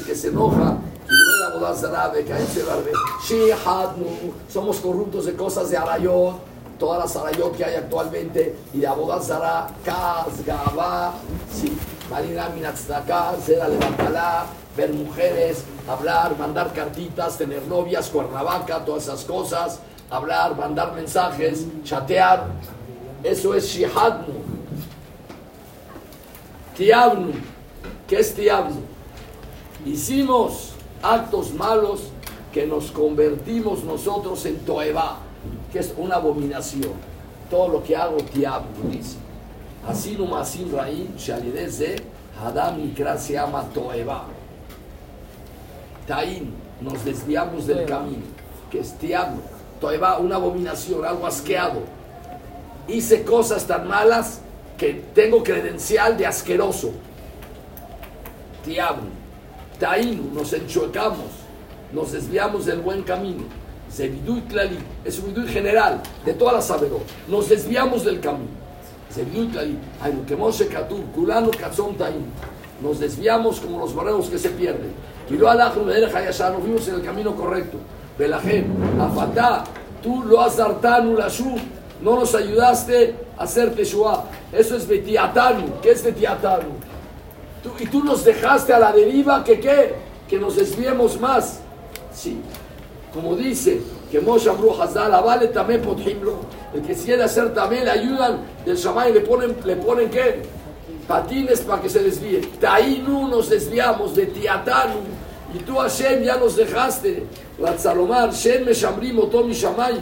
Que se enoja, quiero ver Abodazara, Bekaim Sebarbe. Shihadnu, somos corruptos de cosas de Arayot todas las Sarayot que hay actualmente, y de Zara, Kaz, Gabá, sí, Marina Minatzaka, Zera Levantalá, ver mujeres, hablar, mandar cartitas, tener novias, cuernavaca, todas esas cosas, hablar, mandar mensajes, chatear, eso es Shihadnu. Tiabnu, ¿qué es Tiabnu? Hicimos actos malos que nos convertimos nosotros en Toeba que es una abominación. Todo lo que hago, diablo, dice. Así no masim raim, shalidez de Hadam Mikra se llama Toeba. Taín, nos desviamos del camino, que es tiablo, toeba, una abominación, algo asqueado. Hice cosas tan malas que tengo credencial de asqueroso. Tiablo, Taín, nos enchuecamos, nos desviamos del buen camino. Zevidui Klali, es un general de todas las saberos. Nos desviamos del camino. Klali, hay lo que Moshe Katur, Kulano Katzon Taín. Nos desviamos como los barreros que se pierden. Y lo nos fuimos en el camino correcto. Belajem, Afatá, tú lo has dartanu la no nos ayudaste a hacer Teshua. Eso es Betiatanu. ¿Qué es Betiatanu? Y tú nos dejaste a la deriva que qué? Que nos desviemos más. Sí. Como dice que Moshe Amru Hazal, vale también potjimlo. El que quiere hacer también le ayudan del Shamay le ponen, le ponen qué? patines para que se desvíe. Tainu nos desviamos de Tiatanu. Y tú, Hashem, ya nos dejaste. Ratzalomar, Shem Meshamrim Otomi Shamay.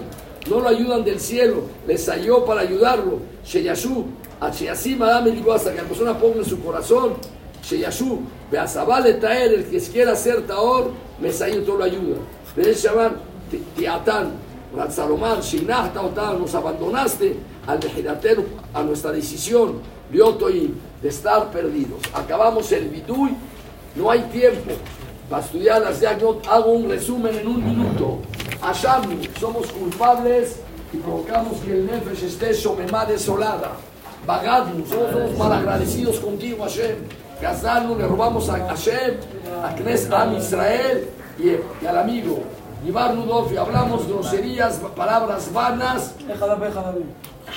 No lo ayudan del cielo. Les halló para ayudarlo. Sheyashu, Achiasim Adam hasta que la persona ponga en su corazón. Sheyashu, Beazabal Taer, el que quiera hacer Taor, Mesayim todo lo ayuda. Debes llamar Tiatán. Ratzalomar, Shinah Taotar, nos abandonaste al a nuestra decisión. Biotoim de estar perdidos. Acabamos el Bidui, no hay tiempo para estudiar las diagnósticas. Hago un resumen en un minuto. Hashem, somos culpables y provocamos que el Nefesh esté somemá desolada. Bagadnu, somos, malagradecidos contigo, Hashem. Gazalnu, le robamos a Hashem, a Knes Am Israel y, al amigo. Ibar Nudofi, hablamos groserías, palabras vanas.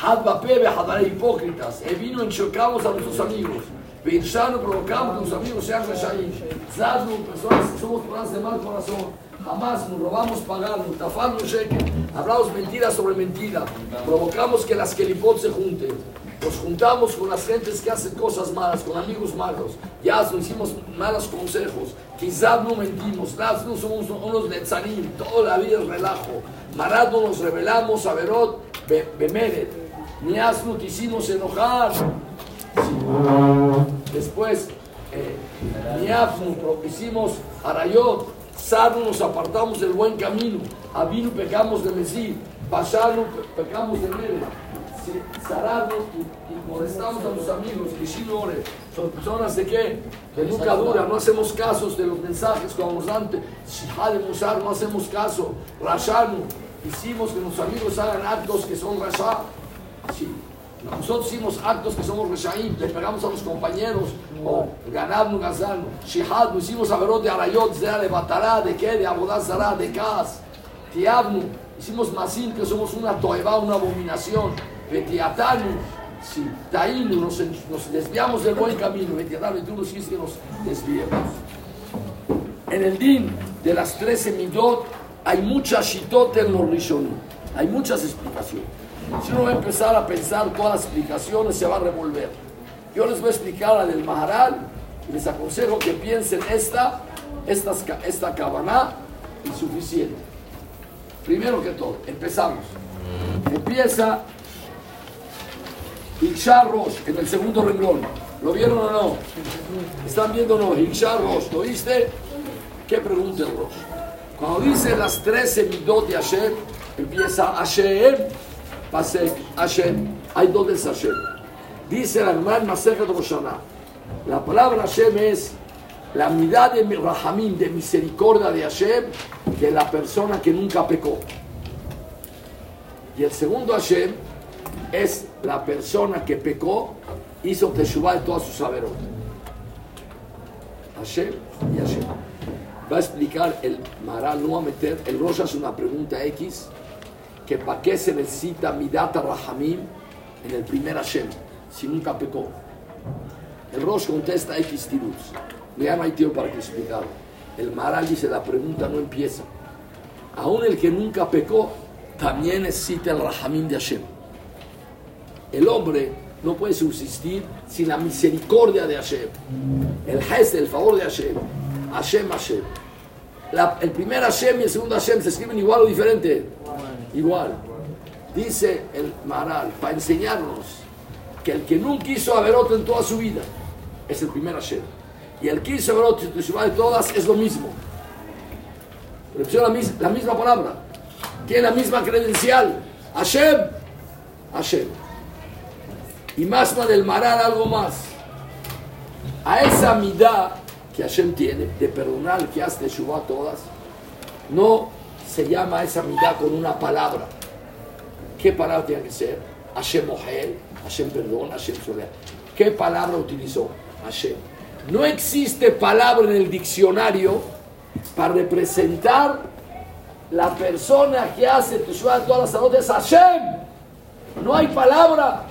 Hadbape, Hadare hipócritas. E vino enchocamos a nuestros amigos. Pensando, provocamos que nuestros amigos sean reshaim. Zadnu, personas, somos personas de mal corazón. Jamás nos robamos pagando, tafando cheque. Hablamos mentiras sobre mentira. Provocamos que las kelipot se junten. Nos juntamos con las gentes que hacen cosas malas, con amigos malos. Ya nos hicimos malos consejos. Quizás no mentimos. no somos unos netzanim. Toda la vida es relajo. Marad no nos revelamos a Verot, Bemeret. Niasnu quisimos enojar. Después, eh, hicimos Arayot. Sarnu nos apartamos del buen camino. Avinu pecamos de Mesí. Bashanu pecamos de Mere. Sararnos y, molestamos a los amigos. Kishinore. Son personas de qué? Que nunca duran. No hacemos casos de los mensajes como dan. Shihad no hacemos caso. Rashanu. Hicimos que los amigos hagan actos que son Rasha. Sí. Nosotros hicimos actos que somos reshaim, le pegamos a los compañeros, o ganadnos, gazano, shihad, nos hicimos averot de arayot, de batará, de qué, de abodazara, de kas, tiabnu, hicimos masim, que somos una toeba, una abominación, vetiatanu, sí, tainu, nos, nos, desviamos del buen camino, vetiatanu, y tú nos dices que nos desviemos. En el din de las trece midot hay muchas shitot en los rishonim, hay muchas explicaciones. Si uno va a empezar a pensar todas las explicaciones, se va a revolver. Yo les voy a explicar la del Maharal y les aconsejo que piensen esta, esta, esta cabana y suficiente. Primero que todo, empezamos. Empieza Ikshar Rosh en el segundo renglón. ¿Lo vieron o no? ¿Están viendo o no? Ikshar Rosh, ¿lo viste? ¿Qué pregunta el Rosh? Cuando dice las 13 midot de Hashem, empieza Hashem Pasek, Hashem, hay dos veces Hashem. Dice la Gemara Masejet Roshana, la palabra Hashem es la mitad de Rahamim, de misericordia de Hashem, de la persona que nunca pecó. Y el segundo Hashem es la persona que pecó, hizo Teshuvah de todas sus saberos. Hashem y Hashem. Va a explicar el Maral, no va a meter, el Rosh es una pregunta X, que para qué se necesita Midata Rahamim en el primer Hashem, si nunca pecó. El Rosh contesta X tirus. Ya no hay tiempo para explicar. El Maral dice, la pregunta no empieza. Aún el que nunca pecó, también necesita el Rahamim de Hashem. El hombre no puede subsistir sin la misericordia de Hashem. El Hes, el favor de Hashem. Hashem, Hashem. el primer Hashem y el segundo Hashem se escriben igual o diferente igual. Dice el Maral, para enseñarnos que el que nunca quiso otro en toda su vida es el primer Hashem. Y el que hizo Averot de todas es lo mismo. la, la misma palabra. Tiene la misma credencial. Hashem. Hashem. Y más del marar algo más. A esa midá que Hashem tiene de perdonar que hace Shubá todas, no se llama esa midá con una palabra. ¿Qué palabra tiene que ser? Hashem Ohel, Hashem perdona, Hashem solea. ¿Qué palabra utilizó? Hashem. No existe palabra en el diccionario para representar la persona que hace Teshuvah todas las salud es Hashem. No hay palabra.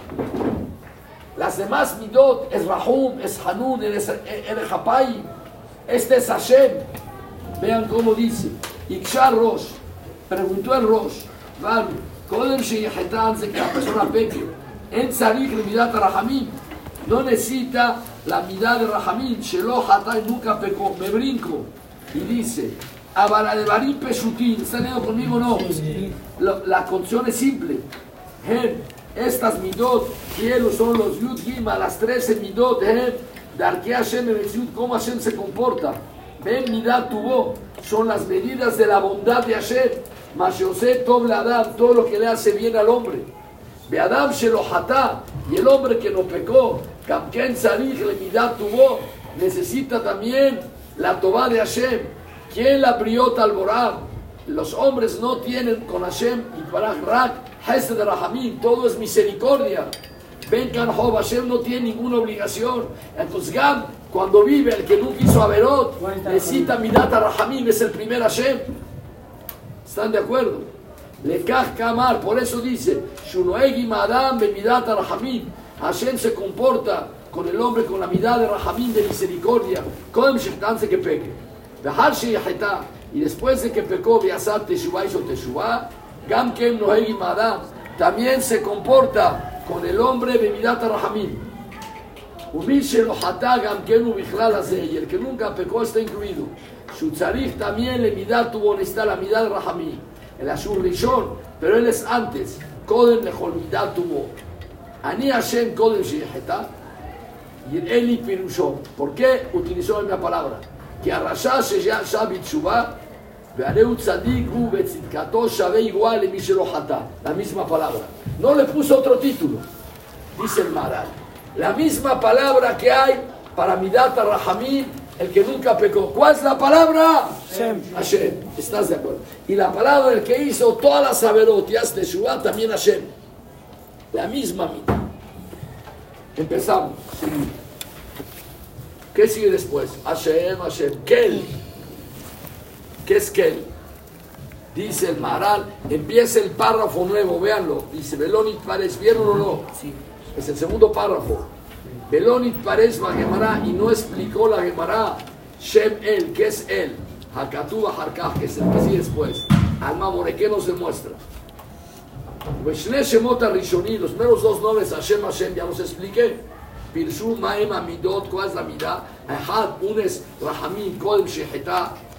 Las demás midot es Rahum, es Hanun, es Erejapai. Este es Hashem. Vean cómo dice. Ikshar Rosh. Preguntó el Rosh. Vale. Kodem Sheyehetan se que la persona peque. En Tzarik le midat Rahamim. No necesita la mirada de Rahamim. Shelo Hatay nunca pecó. Me brinco. Y dice. Abaralebarim Peshutin. ¿Están leyendo conmigo no? La, la condición es simple. Hem estas midot, quiero son los Yud Gima, las 13 midot, Hem, Darke Hashem cómo Hashem se comporta. Ven midat tuvo, son las medidas de la bondad de Hashem. Mashose Tov Adam, todo lo que le hace bien al hombre. Beadam Shelo Hatá, y el hombre que no pecó, Kamken Sarich Lemidat tuvo, necesita también la Tobá de Hashem. ¿Quién la priota al Los hombres no tienen con Hashem y para Rak, Hesed Rahamim, todo es misericordia. Ven Job, Hashem no tiene ninguna obligación. Entonces Gam, cuando vive el que nunca hizo Averot, necesita Midat Rahamim, es el primer Hashem. ¿Están de acuerdo? Le Kamar, por eso dice, Shunoegi Madam Midat Rahamim. Hashem se comporta con el hombre con la mirada de Rahamim de misericordia. Kodem que peque. Y después de que pecó, Biasat Teshuvah hizo Teshuvah. Gam Kem Nohegi Madam. También se comporta con el hombre de mirada Rahamim. Y el que nunca pecó está incluido. Shutzarich también le midá tuvo está la mirada de Rahamim. El Ashur pero él es antes. Kodem Lechol midá tuvo. Ani Hashem Kodem Sheheta y el Eli Pirushon. ¿Por qué utilizó la misma palabra? Que a Rasha Sheyah Bitshuva La misma palabra. No le puso otro título. Dice el Maral. La misma palabra que hay para Midata Rahamim, el que nunca pecó. ¿Cuál es la palabra? Hashem. Hashem. ¿Estás de acuerdo? Y la palabra el que hizo todas las saberotias de Shua también Hashem. La misma mitad. Empezamos. ¿Qué sigue después? Hashem, Hashem. Kel. ¿Qué es Kel? Dice el Maral, empieza el párrafo nuevo, véanlo. Dice, Belonit Pares, ¿vieron o no? Sí. Es el segundo párrafo. Belonit Pares va Gemara y no explicó la Gemara. Shem El, ¿qué es él? Hakatu Harkah, que es el que sigue después. Alma More, ¿qué nos demuestra? Los primeros dos nombres, Hashem, Hashem, ya los expliqué. Pirshu Maem Amidot, ¿cuál es la midá? Ahad, un es Rahamim, Kodem Sheheta,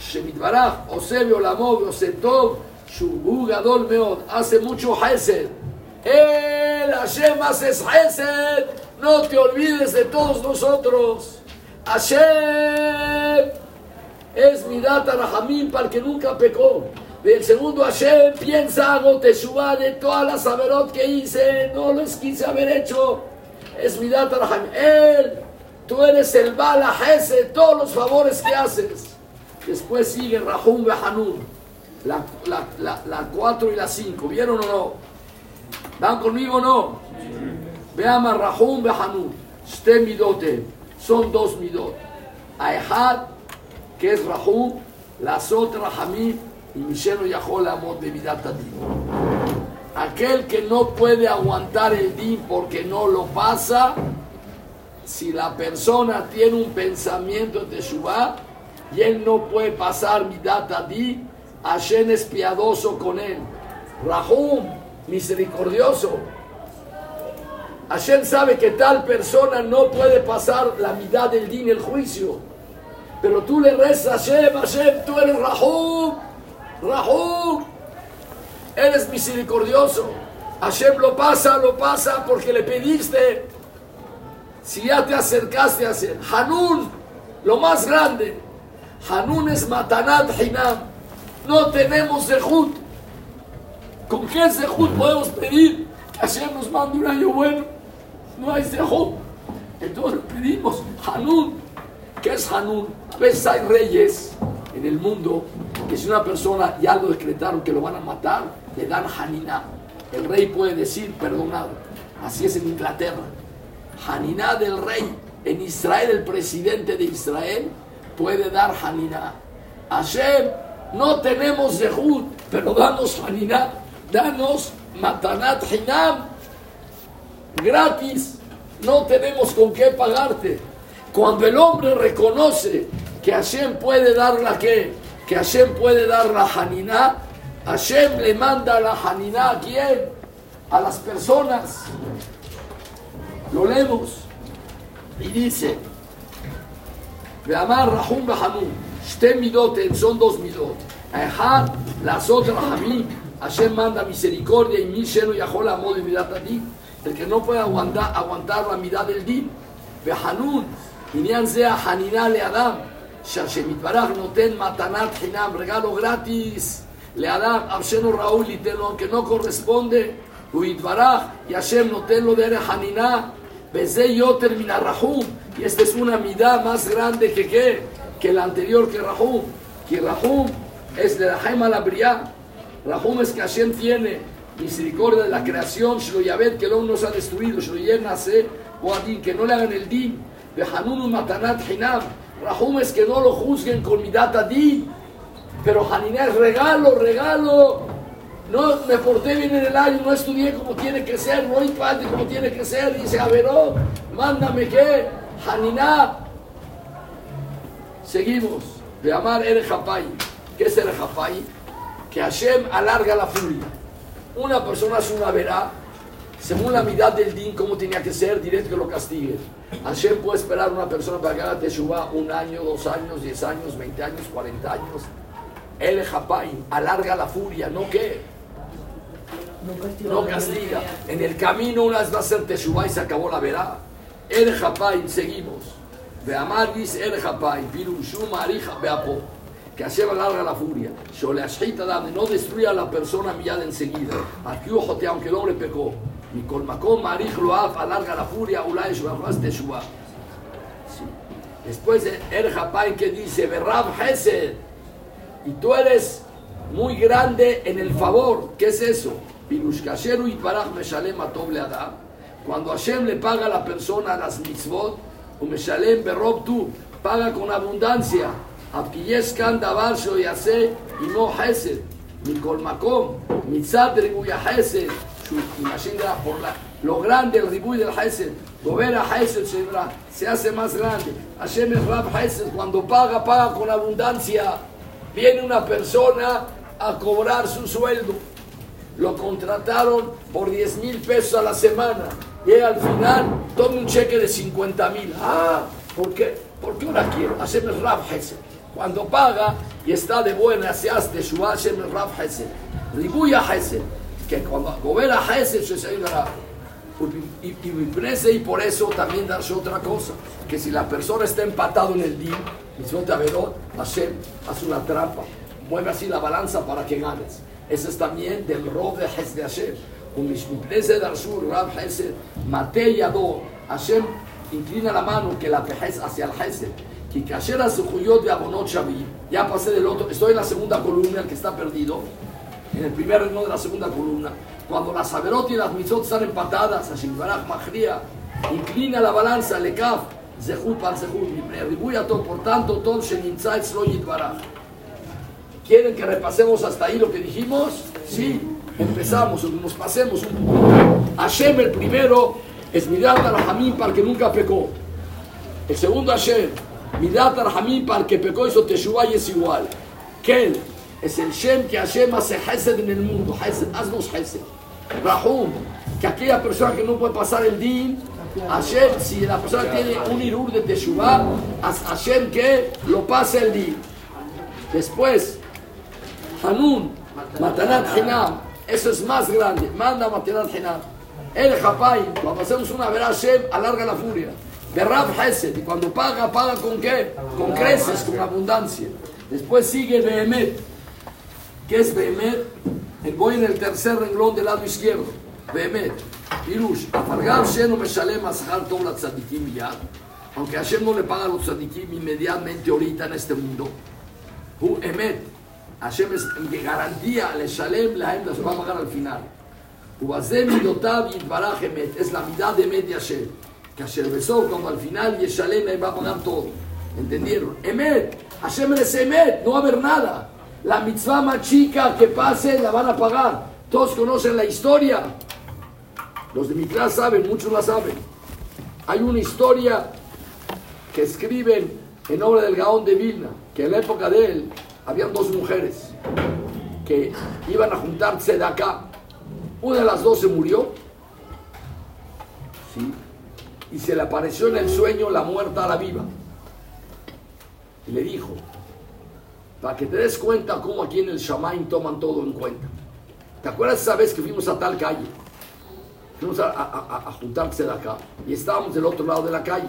Shemitbaraj, Osebe Olamov, Osetov, Shubu Gadol Meod, hace mucho Hesed. El Hashem hace Hesed, no te olvides de todos nosotros. Hashem es mi data Rahamim para el que nunca pecó. El segundo Hashem piensa, hago de todas las averot que hice, no los quise haber hecho. Es mi data Él, tú eres el bala Hese, todos los favores que haces. Después sigue Rahum Behanun, la, la, la, 4 y la 5. ¿Vieron o no? ¿Van conmigo o no? Veamos Rahum Behanun. Este midote, son dos midot. Aehad, que es Rahum, la Sot Rahamim y Misheno Yahol Amot de Aquel que no puede aguantar el din porque no lo pasa, si la persona tiene un pensamiento de Shubá y él no puede pasar Midat Adi, Hashem es piadoso con él. Rahum, misericordioso. Hashem sabe que tal persona no puede pasar la mitad del din el juicio. Pero tú le rezas, Hashem, Hashem, tú eres Rahum, Rahum. Eres misericordioso. Hashem lo pasa, lo pasa porque le pediste. Si ya te acercaste a hacer Hanun, lo más grande. Hanun es Matanat Hinam. No tenemos Zehut. ¿Con qué Zehut podemos pedir que Hashem nos mande un año bueno? No hay Zehut. Entonces pedimos Hanun. ¿Qué es Hanun? A veces hay reyes en el mundo que si una persona ya lo decretaron que lo van a matar, le dan Haniná. El rey puede decir perdonado. Así es en Inglaterra. Haniná del rey. En Israel, el presidente de Israel puede dar Haniná. Hashem, no tenemos Zehut, pero danos Haniná. Danos Matanat Hinam. Gratis. No tenemos con qué pagarte. Cuando el hombre reconoce que Hashem puede dar la que, que Hashem puede dar la Haniná, Hashem le manda la Haniná a quién? A las personas. Lo leemos. Y dice, Veamar Rahum Bahamum, Shte midot, son dos midot. Ejad, las otras Hamim, Hashem manda misericordia y mi sheno yahol amod y midat El que no puede aguantar, aguantar la mirada del din. Vehanun, עניין זה החנינה לאדם, שהשם יתברך נותן מתנת חינם, regalo gratis לאדם, אבשנו ראוי ליתן לו, que no corresponde, הוא יתברך, y השם נותן לו דרך חנינה, Bese yo terminar Rahum. Y esta es una midá más grande que qué? Que la anterior que Rahum. Que Rahum es de la Jaima la Briá. Rahum es que Hashem tiene misericordia de la creación. Shlo Yabet que no nos ha destruido. Shlo Yenase Boadin que no le hagan el din. Behanun Matanat Hinam. Rahum es que no lo juzguen con midata din. Pero Haniné es regalo, regalo. No me porté bien en el año, no estudié como tiene que ser, no padre como tiene que ser. Dice, a ver, oh, mándame que Haniná. Seguimos. De amar el Japai. ¿Qué es el Japai? Que Hashem alarga la furia. Una persona es una verá, según la mitad del din, como tenía que ser, directo que lo castigue. Hashem puede esperar una persona para que haga Teshuvah un año, dos años, diez años, veinte años, cuarenta años. El Japai alarga la furia, ¿no qué? no castiga. En el camino una vez va a ser Teshuvah y se acabó la verá. El Japaim, seguimos. De Amargis el Japaim, Pirushum Arija Beapo. Que Hashem alarga la furia. no destruya a la persona millada enseguida. Aquí, ojote, aunque el hombre pecó. Mi colmacón, Marij Loaf, alarga la furia, Ulay Shubah, Teshuvah. Después el Japaim que dice, Berrab Hesed. Y tú eres muy grande en el favor. ¿Qué es eso? Cuando Hashem le paga a la persona las mitzvot, o Meshalem Berrob tú, paga con abundancia. Abkiyeskan Davar Shoyase y no Hesed. Mikol Makom, Mitzat Ribuya Hesed por la, lo grande el ribuy del Hesed, Gober a Hesed se hace más grande. Hashem es Rab Hesed, cuando paga, paga con abundancia. Viene una persona a cobrar su sueldo. Lo contrataron por 10 mil pesos a la semana. Y al final toma un cheque de 50 mil. Ah, ¿por qué? Porque ahora quiero. Hashem es Rab. Cuando paga y está de buena, se hace su Hashem Rab Hesed. Ribuy a Hesed que cuando gobera Hesed y, y, y por eso también darse otra cosa, que si la persona está empatado en el día, Hashem hace una trampa, mueve así la balanza para que ganes. Ese es también del rob de Hesed Hashem. de Darsur, Rab Hesed, Mate Yado, Hashem inclina la mano que la tejes hacia el Hesed. Que Kasher su de Abonot Shabim, ya pasé del otro, estoy en la segunda columna, el que está perdido en el primer ritmo de la segunda columna, cuando las Averot y las Mitzot están empatadas, Hashem Baraj Mahria, inclina la balanza, Lekaf, Zehut par Zehut, todo, por tanto, todo Shenintzai Tzloyit Baraj. ¿Quieren que repasemos hasta ahí lo que dijimos? Sí, empezamos, nos pasemos un poco. Hashem, el primero, es Midat Rahamim para el que nunca pecó. El segundo Hashem, Midat Rahamim para el que pecó hizo Teshuvah y es igual. Kel, es el Shem que Hashem hace Hesed en el mundo. Hesed, haznos Hesed. Rahum, que aquella persona que no puede pasar el din, Hashem, si la persona tiene un irur de Teshuvah, Hashem que lo pase el din. Después, Hanun, Matanat Hinam, eso es más grande, manda Matanat Hinam. El Japay, cuando hacemos una vera Hashem, alarga la furia. De Rab Hesed, y cuando paga, paga con qué? Con creces, con abundancia. Después sigue Behemet. ¿Qué es Behemet? Voy en el tercer renglón del lado izquierdo. Behemet. Pirush. Afargam Sheno Meshalem Ashar Tov la Tzadikim ya. Aunque Hashem no le paga a los tzadikim inmediatamente ahorita en este mundo. Hu Emet. Hashem es garantía, le Shalem, la Hem, se va a pagar al final. Es la mitad de Emet y Hashem. Que Hashem besó cuando al final Yeshalem le va a pagar todo. ¿Entendieron? Emet. Hashem es Emet. No va a haber nada. La mitzvah más chica que pase la van a pagar. Todos conocen la historia. Los de mi clase saben, muchos la saben. Hay una historia que escriben en obra del Gaón de Vilna, que en la época de él habían dos mujeres que iban a juntarse de acá. Una de las dos se murió ¿sí? y se le apareció en el sueño la muerta a la viva. Y le dijo, para que te des cuenta cómo aquí en el Shamaim toman todo en cuenta. ¿Te acuerdas esa vez que fuimos a tal calle? Fuimos a, a, a, juntarse de acá y estábamos del otro lado de la calle.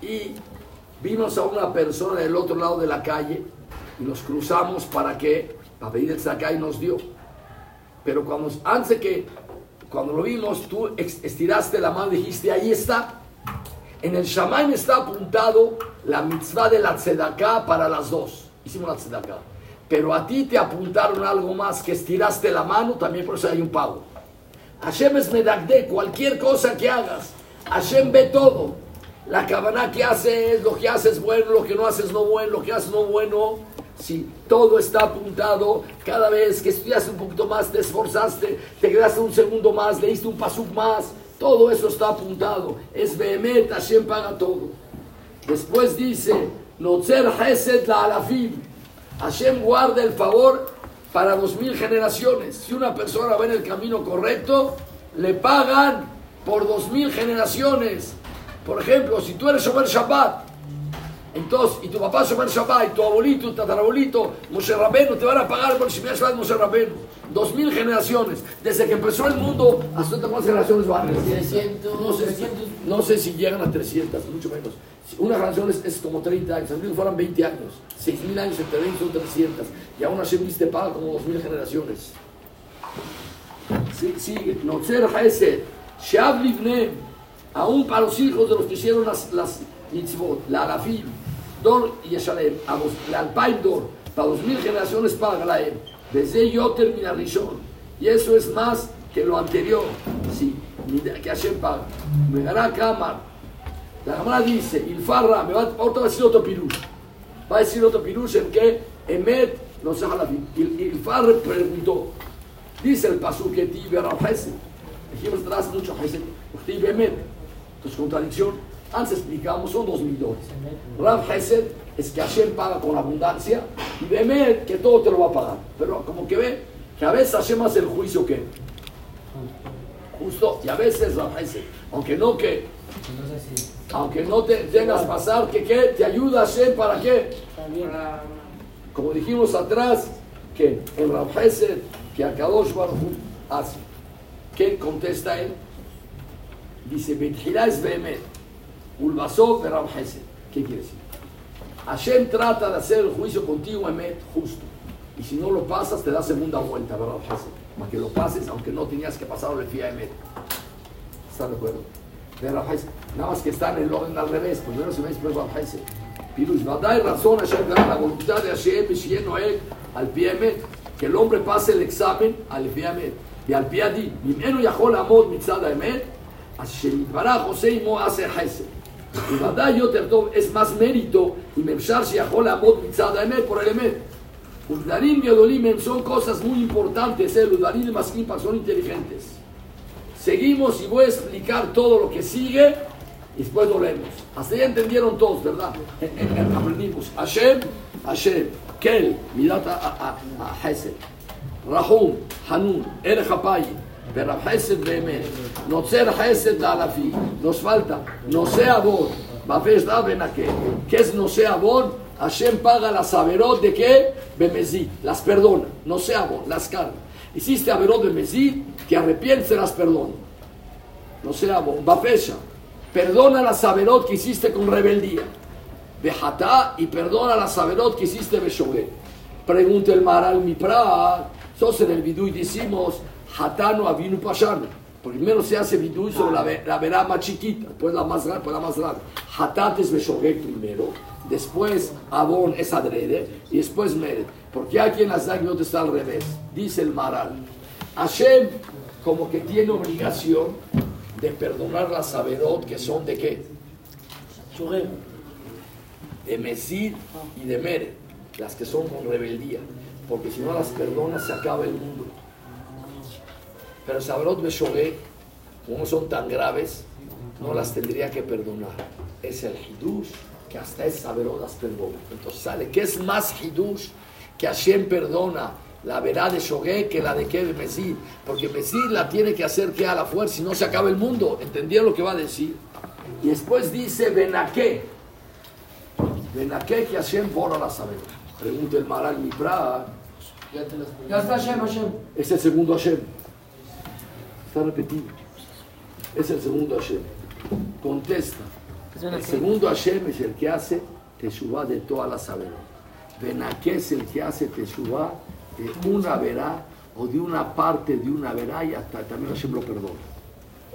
Y vimos a una persona del otro lado de la calle y nos cruzamos para que, para pedirle acá y nos dio. Pero cuando, antes de que, cuando lo vimos, tú estiraste la mano y dijiste, ahí está. En el Shamaim está apuntado la mitzvah de la tzedaká para las dos. Hicimos la tzedaká. Pero a ti te apuntaron algo más, que estiraste la mano, también por eso hay un pago. Hashem es medagde, cualquier cosa que hagas. Hashem ve todo. La cabana que haces, lo que haces bueno, lo que no haces no bueno, lo que haces no bueno. Si todo está apuntado, cada vez que estudiaste un poquito más, te esforzaste, te quedaste un segundo más, leíste un pasuk más, todo eso está apuntado. Es Behemet, Hashem paga todo. Después dice, Notzer Hesed la Alafim. Hashem guarda el favor para dos mil generaciones. Si una persona va en el camino correcto, le pagan por dos mil generaciones. Por ejemplo, si tú eres Shomer Shabbat, entonces, y tu papá Shomer Shabbat, y tu abuelito, tu tatarabuelito, Moshe Rabenu, te van a pagar por Shomer Shabbat Moshe Rabenu. Dos mil generaciones. Desde que empezó el mundo, ¿hasta cuántas generaciones van? 300, No sé, no sé si llegan a 300, mucho menos. Una generación es, es como 30 años, si fueran 20 años. 6.000 años entre 20 son 300. Y aún Hashem te paga como 2.000 generaciones. Sí, sigue. Notzer Hesed. Sheab Livnem. Aún para los hijos de los que hicieron las, las mitzvot. La Arafim. Dor y Yeshalem. A los, la Dor. Para 2.000 generaciones paga la él. Desde yo termina Rishon. Y eso es más que lo anterior. Sí. Que Hashem paga. Me dará Kamar. La Gemara dice, Ilfarra, me va, ahorita va a decir otro pirush. Va a decir otro pirush en que Emet no se la Il, Ilfarra preguntó, dice el pasú que ti verá Hesed. Dijimos atrás mucho Hesed, ti Emet. Entonces, contradicción. Antes explicamos, son dos mil dólares. Rav Hesed es que Hashem paga con abundancia y Bemet que todo te lo va a pagar. Pero como que ve que a veces Hashem hace el juicio que justo y a veces Rav Hesed, aunque no que aunque no te tengas pasar, que ¿qué? te ayuda a Hashem para qué? Como dijimos atrás, que el Rav Hesed, que Akadosh Baruch hace. ¿Qué contesta él? Dice, Benjilás Behemet, Ulbasov de ¿Qué quiere decir? Hashem trata de hacer el juicio contigo, Emet, justo. Y si no lo pasas, te da segunda vuelta, ¿verdad, Para que lo pases, aunque no tenías que pasarlo le fía Emet. ¿Están de acuerdo? De Nada más que están en el orden al revés. Pues primero se me dice, pero Pirush, Vadai razón, a Hashem, la voluntad de Hashem, Shien Noel, al pie Emet. Que el hombre pase el examen al pie Emet. Y al pie Adi. Mimeno Yahol Amod Mitzad Emet. Hashem José Imo hace Hesed. Y Yoter Tov es más mérito y Memshar Shiachol Amot Mitzad Emet por el Emet. Udarim y Odolim son cosas muy importantes, eh, el Udarim y Maskimpa son inteligentes. Seguimos y voy a explicar todo lo que sigue y después volvemos. Hasta ya entendieron todos, ¿verdad? Eh, eh, aprendimos. Hashem, Hashem, Kel, Midata Hesed, Rahum, Hanun, El Hapayi. Berab Hesed Behemet, Notzer Hesed Lalafi, nos falta, no sea Abon, Bafesh Da Benakel, ¿qué es no sea Abon? Hashem paga las averot de qué? Bemezid, las perdona, no sea Abon, las carga. Hiciste averot Bemezid, que arrepiente las perdona. No sea Abon, Bafesha, perdona las averot que hiciste con rebeldía. Bejatá y perdona las averot que hiciste Beshogué. Pregunta el Maral Mipra, sos en el vidú y decimos, Hatá no avinu pashanu. Primero se hace vidú sobre la, la verá más chiquita, después la más grande, después la más grande. Hatat es Beshogué primero, después Abón es adrede y después Mered. Porque aquí en las no está al revés. Dice el Maral, Hashem como que tiene obligación de perdonar las averot que son de qué? de Mesir y de Mere, las que son con rebeldía, porque si no las perdona se acaba el mundo. Pero Sabrot Beshogué, como son tan graves, no las tendría que perdonar. Es el Hidush que hasta es Sabrot las perdona. Entonces sale, ¿qué es más Hidush que Hashem perdona? La verá de Shogué que la de que de Mesir, porque Mesir la tiene que hacer que a la fuerza, si no se acaba el mundo. ¿Entendieron lo que va a decir? Y después dice Benaké, ¿Ven a qué que Hashem borra la saber? Pregunta el Maral Mipra. Ya está Hashem, Hashem. Es el segundo Hashem. Está repetido. Es el segundo Hashem. Contesta. El segundo Hashem es el que hace Teshuvah de toda la saber. Ven a qué es el que hace Teshuvah de una verá o de una parte de una verá y hasta también Hashem lo perdona.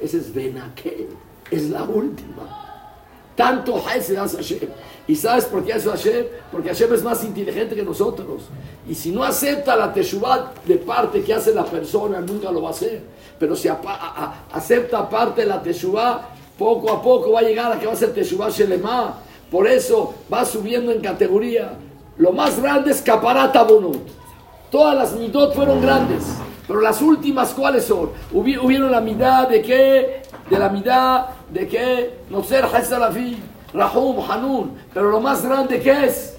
Ese es Benaquel. Es la última. Tanto Hesed hace Hashem. ¿Y sabes por qué hace Hashem? Porque Hashem es más inteligente que nosotros. Y si no acepta la Teshuvah de parte que hace la persona, nunca lo va a hacer. Pero si acepta parte de la Teshuvah, poco a poco va a llegar a que va a ser Teshuvah Shelema. Por eso va subiendo en categoría. Lo más grande es Kaparata Bonut. Todas las midot fueron grandes. Pero las últimas, ¿cuáles son? Hubieron la mitad de qué? De la mitad de qué? No ser Hasalafi, Rahum, Hanun. Pero lo más grande, ¿qué es?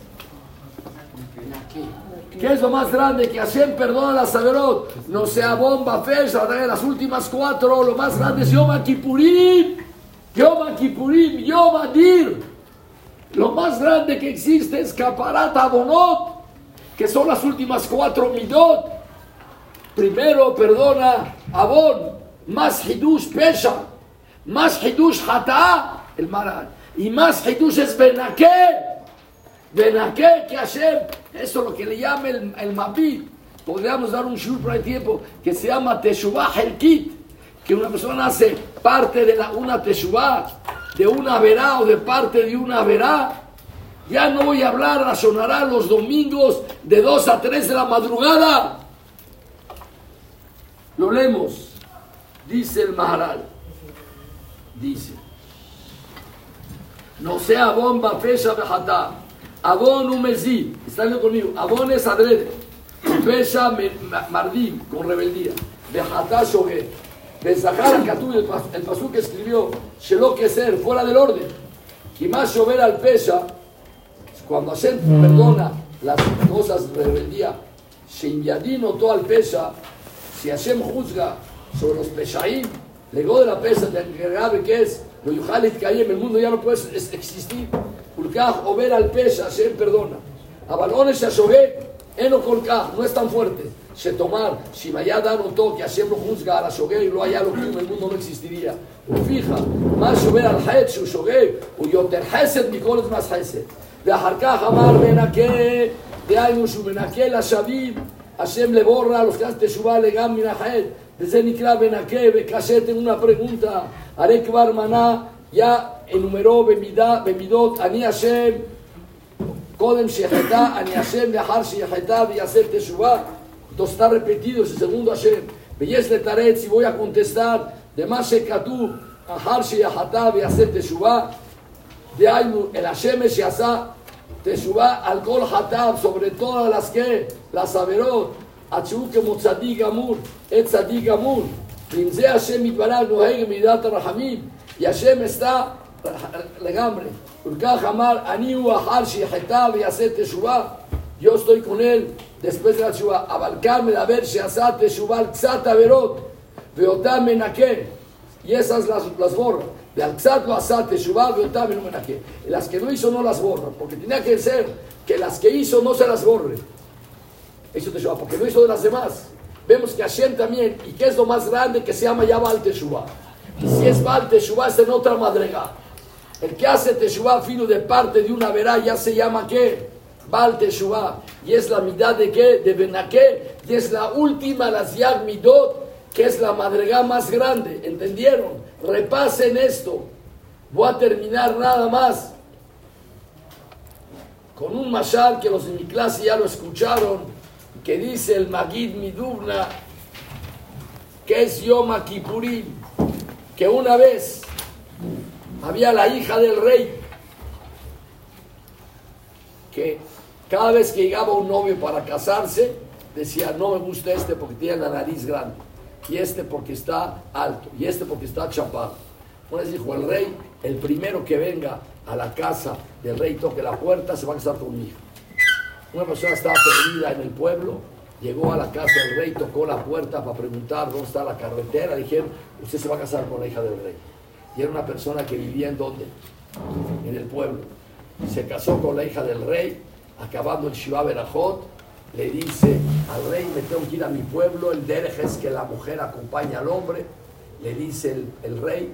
¿Qué es lo más grande? Que Hashem perdona la Saberot. No sea bomba, fecha, las últimas cuatro. Lo más grande es Yom Kippurim. Yom Kippurim, Yom Adir. Lo más grande que existe es Kaparat Abonot, que son las últimas cuatro midot. Primero perdona Abon, más Hidush Pesha. Más Hidush Hata, el Maral. Y más Hidush es Benaké. Benaké que Hashem, eso es lo que le llama el, el. Podríamos dar un shur por el tiempo que se llama Teshuvah Helkit. Que una persona hace parte de la, una Teshuvah, de una verá o de parte de una verá. Ya no voy a hablar, razonará los domingos de 2 a 3 de la madrugada. Lo leemos. Dice el Maharal dice, no sea bomba, fecha, bejatá, abón un mesí, están conmigo, abón es adrede, fecha, mardim, con rebeldía, bejatá, shogué, Besahar Katú, el, pasú que escribió, Shelo ser, fuera del orden, y más llover al pecha, cuando Hashem perdona las cosas de rebeldía, Shinyadino todo al pecha, si Hashem juzga sobre los peshaim, Legó de la pesa tan grave que es, lo yujalit que hay en el mundo ya no puede existir. Ulkaj, o ver al pesa, Hashem perdona. A balones se eno colcaj, no es tan fuerte. Se tomar, si vaya dar un toque, Hashem lo juzga a y lo haya lo que el mundo no existiría. fija, más llover al haet, su shogé, o yoter hesed, Nicol es más hesed. De ajarcaj, amar, benaque, de ainu, su benaque, la shabib, Hashem le borra a los que hacen teshuvah, le gam, minahet. Desde Nikra Benaké, Bekashe, tengo una pregunta. Arek Barmaná ya enumeró Bemidot, Ani Hashem, Kodem Sheheta, Ani Hashem, Yahar Sheheta, Yaser Teshuvah. Entonces está repetido ese segundo Hashem. Beyes le Taret, si voy a contestar, de más Shekatu, Ahar Sheheta, Yaser Teshuvah. De ahí el Hashem Shehasa, Teshuvah, al Kol Hatab, sobre todas las que, las Averot. עד שהוא כמו צדיק גמור, את צדיק גמור. ועם זה השם יתברך נוהג מידת הרחמים, ישם אסתה לגמרי. ולכך אמר, אני הוא אחר שיחטא ויעשה תשובה. yo estoy con él después de la Teshuvah. Abalcame a ver Sheazat Teshuvah Tzat Averot, Veotam Menaké. Y esas las, las borra. De Alzat lo Asat Teshuvah Veotam Menaké. Las que no hizo no las borra, porque tenía que ser que las que hizo no se las borre. Eso Teshuvah, porque no hizo de las demás. Vemos que Hashem también, y que es lo más grande que se llama ya Baal Teshuvah. Y si es Baal Teshuvah es en otra madrega. El que hace Teshuvah fino de parte de una verá ya se llama ¿qué? Baal Teshuvah. Y es la mitad de qué? De Benaké. Y es la última, las Yag Midot, que es la madrega más grande. ¿Entendieron? Repasen esto. Voy a terminar nada más con un mashal que los de mi clase ya lo escucharon, que dice el Magid Midubna, que es Yom Kippurim, que una vez había la hija del rey, que cada vez que llegaba un novio para casarse, decía, no me gusta este porque tiene la nariz grande, y este porque está alto, y este porque está chapado. Una vez dijo el rey, el primero que venga a la casa del rey toque la puerta, se va a casar con mi hija. Una persona estaba perdida en el pueblo, llegó a la casa del rey, tocó la puerta para preguntar dónde está la carretera, dijeron, usted se va a casar con la hija del rey. Y era una persona que vivía en dónde? En el pueblo. Se casó con la hija del rey, acabando el Shiva Berajot, le dice al rey, me tengo que ir a mi pueblo, el dereje es que la mujer acompaña al hombre, le dice el, rey,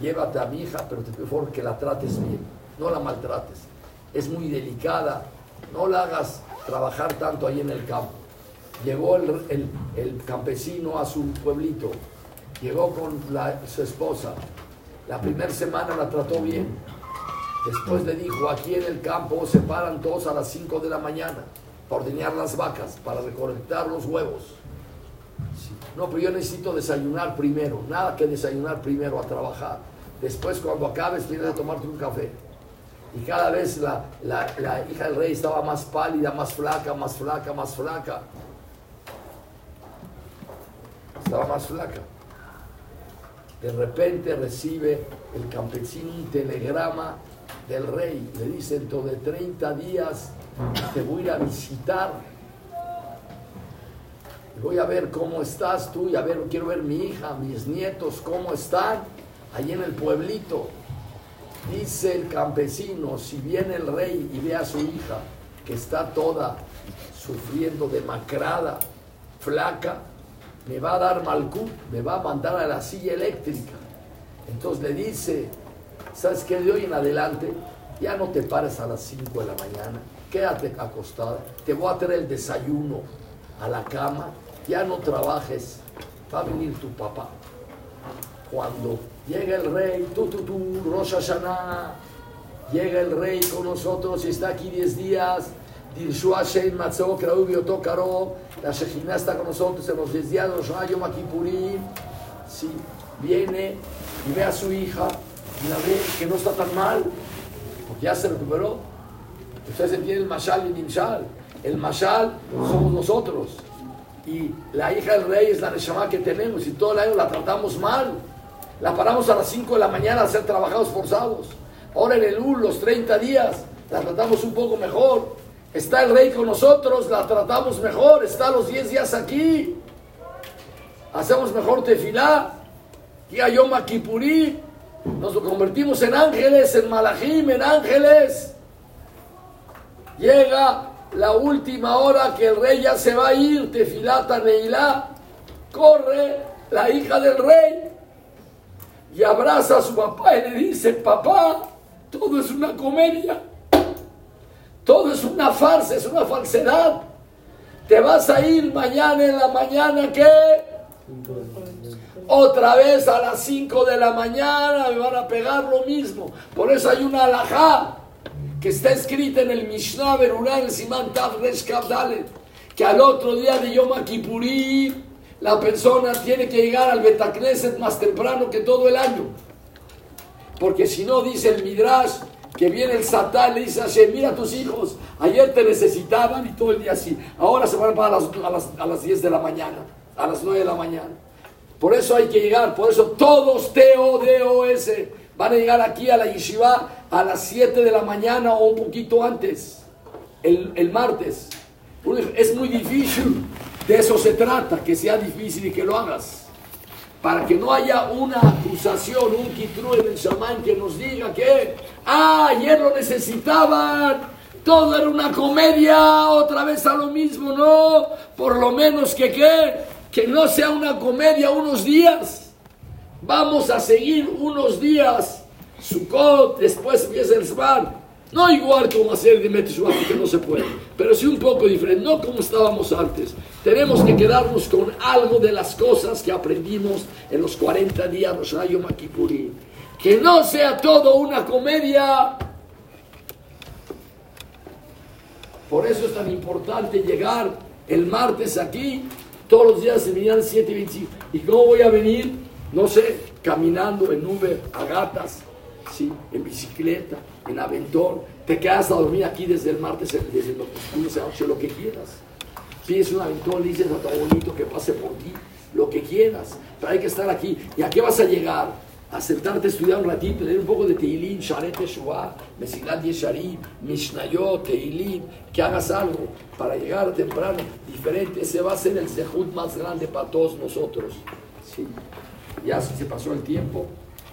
llévate a mi hija, pero te pido que la trates bien, no la maltrates, es muy delicada, no la hagas trabajar tanto ahí en el campo. Llegó el, el- campesino a su pueblito, llegó con su esposa, la primera semana la trató bien, después le dijo, aquí en el campo se paran todos a las 5 de la mañana para ordeñar las vacas, para recolectar los huevos. No, pero yo necesito desayunar primero. Nada que desayunar primero a trabajar. Después, cuando acabes, vienes a tomarte un café. Y cada vez la, la- la hija del rey estaba más pálida, más flaca, más flaca, más flaca. Estaba más flaca. De repente recibe el campesino un telegrama del rey. Le dice, dentro de 30 días te voy a ir a visitar voy a ver cómo estás tú y a ver, quiero ver mi hija, mis nietos, cómo están ahí en el pueblito. Dice el campesino, si viene el rey y ve a su hija que está toda sufriendo demacrada, flaca, me va a dar malcú, me va a mandar a la silla eléctrica. Entonces le dice, ¿sabes qué? De hoy en adelante ya no te pares a las 5 de la mañana, quédate acostada, te voy a traer el desayuno a la cama, ya no trabajes, va a venir tu papá. Cuando llega el rey, tú, tú, tú, Rosh llega el rey con nosotros y está aquí 10 días, Dirshu Hashem Matzah Kraú Biotó Karó, la Shejina está con nosotros en los 10 días de viene y ve a su hija y la ve que no está tan mal, porque ya se recuperó. Ustedes entienden el Mashal y el Nimshal. El Mashal somos nosotros. Y la hija del rey es la Neshama que tenemos y todo el año la tratamos mal. La paramos a las 5 de la mañana a hacer trabajados forzados. Ahora en el UL, los 30 días, la tratamos un poco mejor. Está el rey con nosotros, la tratamos mejor. Está los 10 días aquí. Hacemos mejor tefilá. Y a Yom Kippurí. Nos convertimos en ángeles, en malajim, en ángeles. Llega la última hora que el rey ya se va a ir, tefilata Neilá. Corre la hija del rey y abraza a su papá y le dice, papá, todo es una comedia, todo es una farsa, es una falsedad. Te vas a ir mañana en la mañana, ¿qué? Otra vez a las 5 de la mañana me van a pegar lo mismo. Por eso hay una alajá que está escrita en el Mishnah Berurah, en Simán Tav Resh Kav Dalet, que al otro día de Yom Kippurí la persona tiene que llegar al Betacneset más temprano que todo el año. Porque si no, dice el Midrash, que viene el Satán, le dice a mira a tus hijos, ayer te necesitaban y todo el día así, ahora se van a, las, a las 10 de la mañana, a las 9 de la mañana. Por eso hay que llegar, por eso todos TODOS van a llegar aquí a la yeshiva a las 7 de la mañana o un poquito antes, el, el martes. Es muy difícil. De eso se trata, que sea difícil y que lo hagas. Para que no haya una acusación, un kitru en el shaman que nos diga que, ah, ayer lo necesitaban, todo era una comedia, otra vez a lo mismo, no, por lo menos que qué, que no sea una comedia unos días. Vamos a seguir unos días, Sukkot, después empieza el Svan, no igual como hacer de Metishua, porque no se puede, pero sí un poco diferente, no como estábamos antes. Tenemos que quedarnos con algo de las cosas que aprendimos en los 40 días de Rosh Makipurim. Que no sea todo una comedia. Por eso es tan importante llegar el martes aquí. Todos los días se miran 7 y 25. ¿Y cómo voy a venir? No sé, caminando en nube, a gatas, ¿sí? en bicicleta en Aventón, te quedas a dormir aquí desde el martes, desde el noche, lo que quieras. Pides un aventón, le dices a tu bonito que pase por ti, lo que quieras, pero hay que estar aquí. ¿Y a qué vas a llegar? A sentarte estudiar un ratito, leer un poco de Teilín, Sharet Teshuvah, Mesilat Yesharim, Mishnayot, Teilín, que hagas algo para llegar temprano, diferente. Ese va a ser el sehut más grande para todos nosotros. Sí. Ya se pasó el tiempo.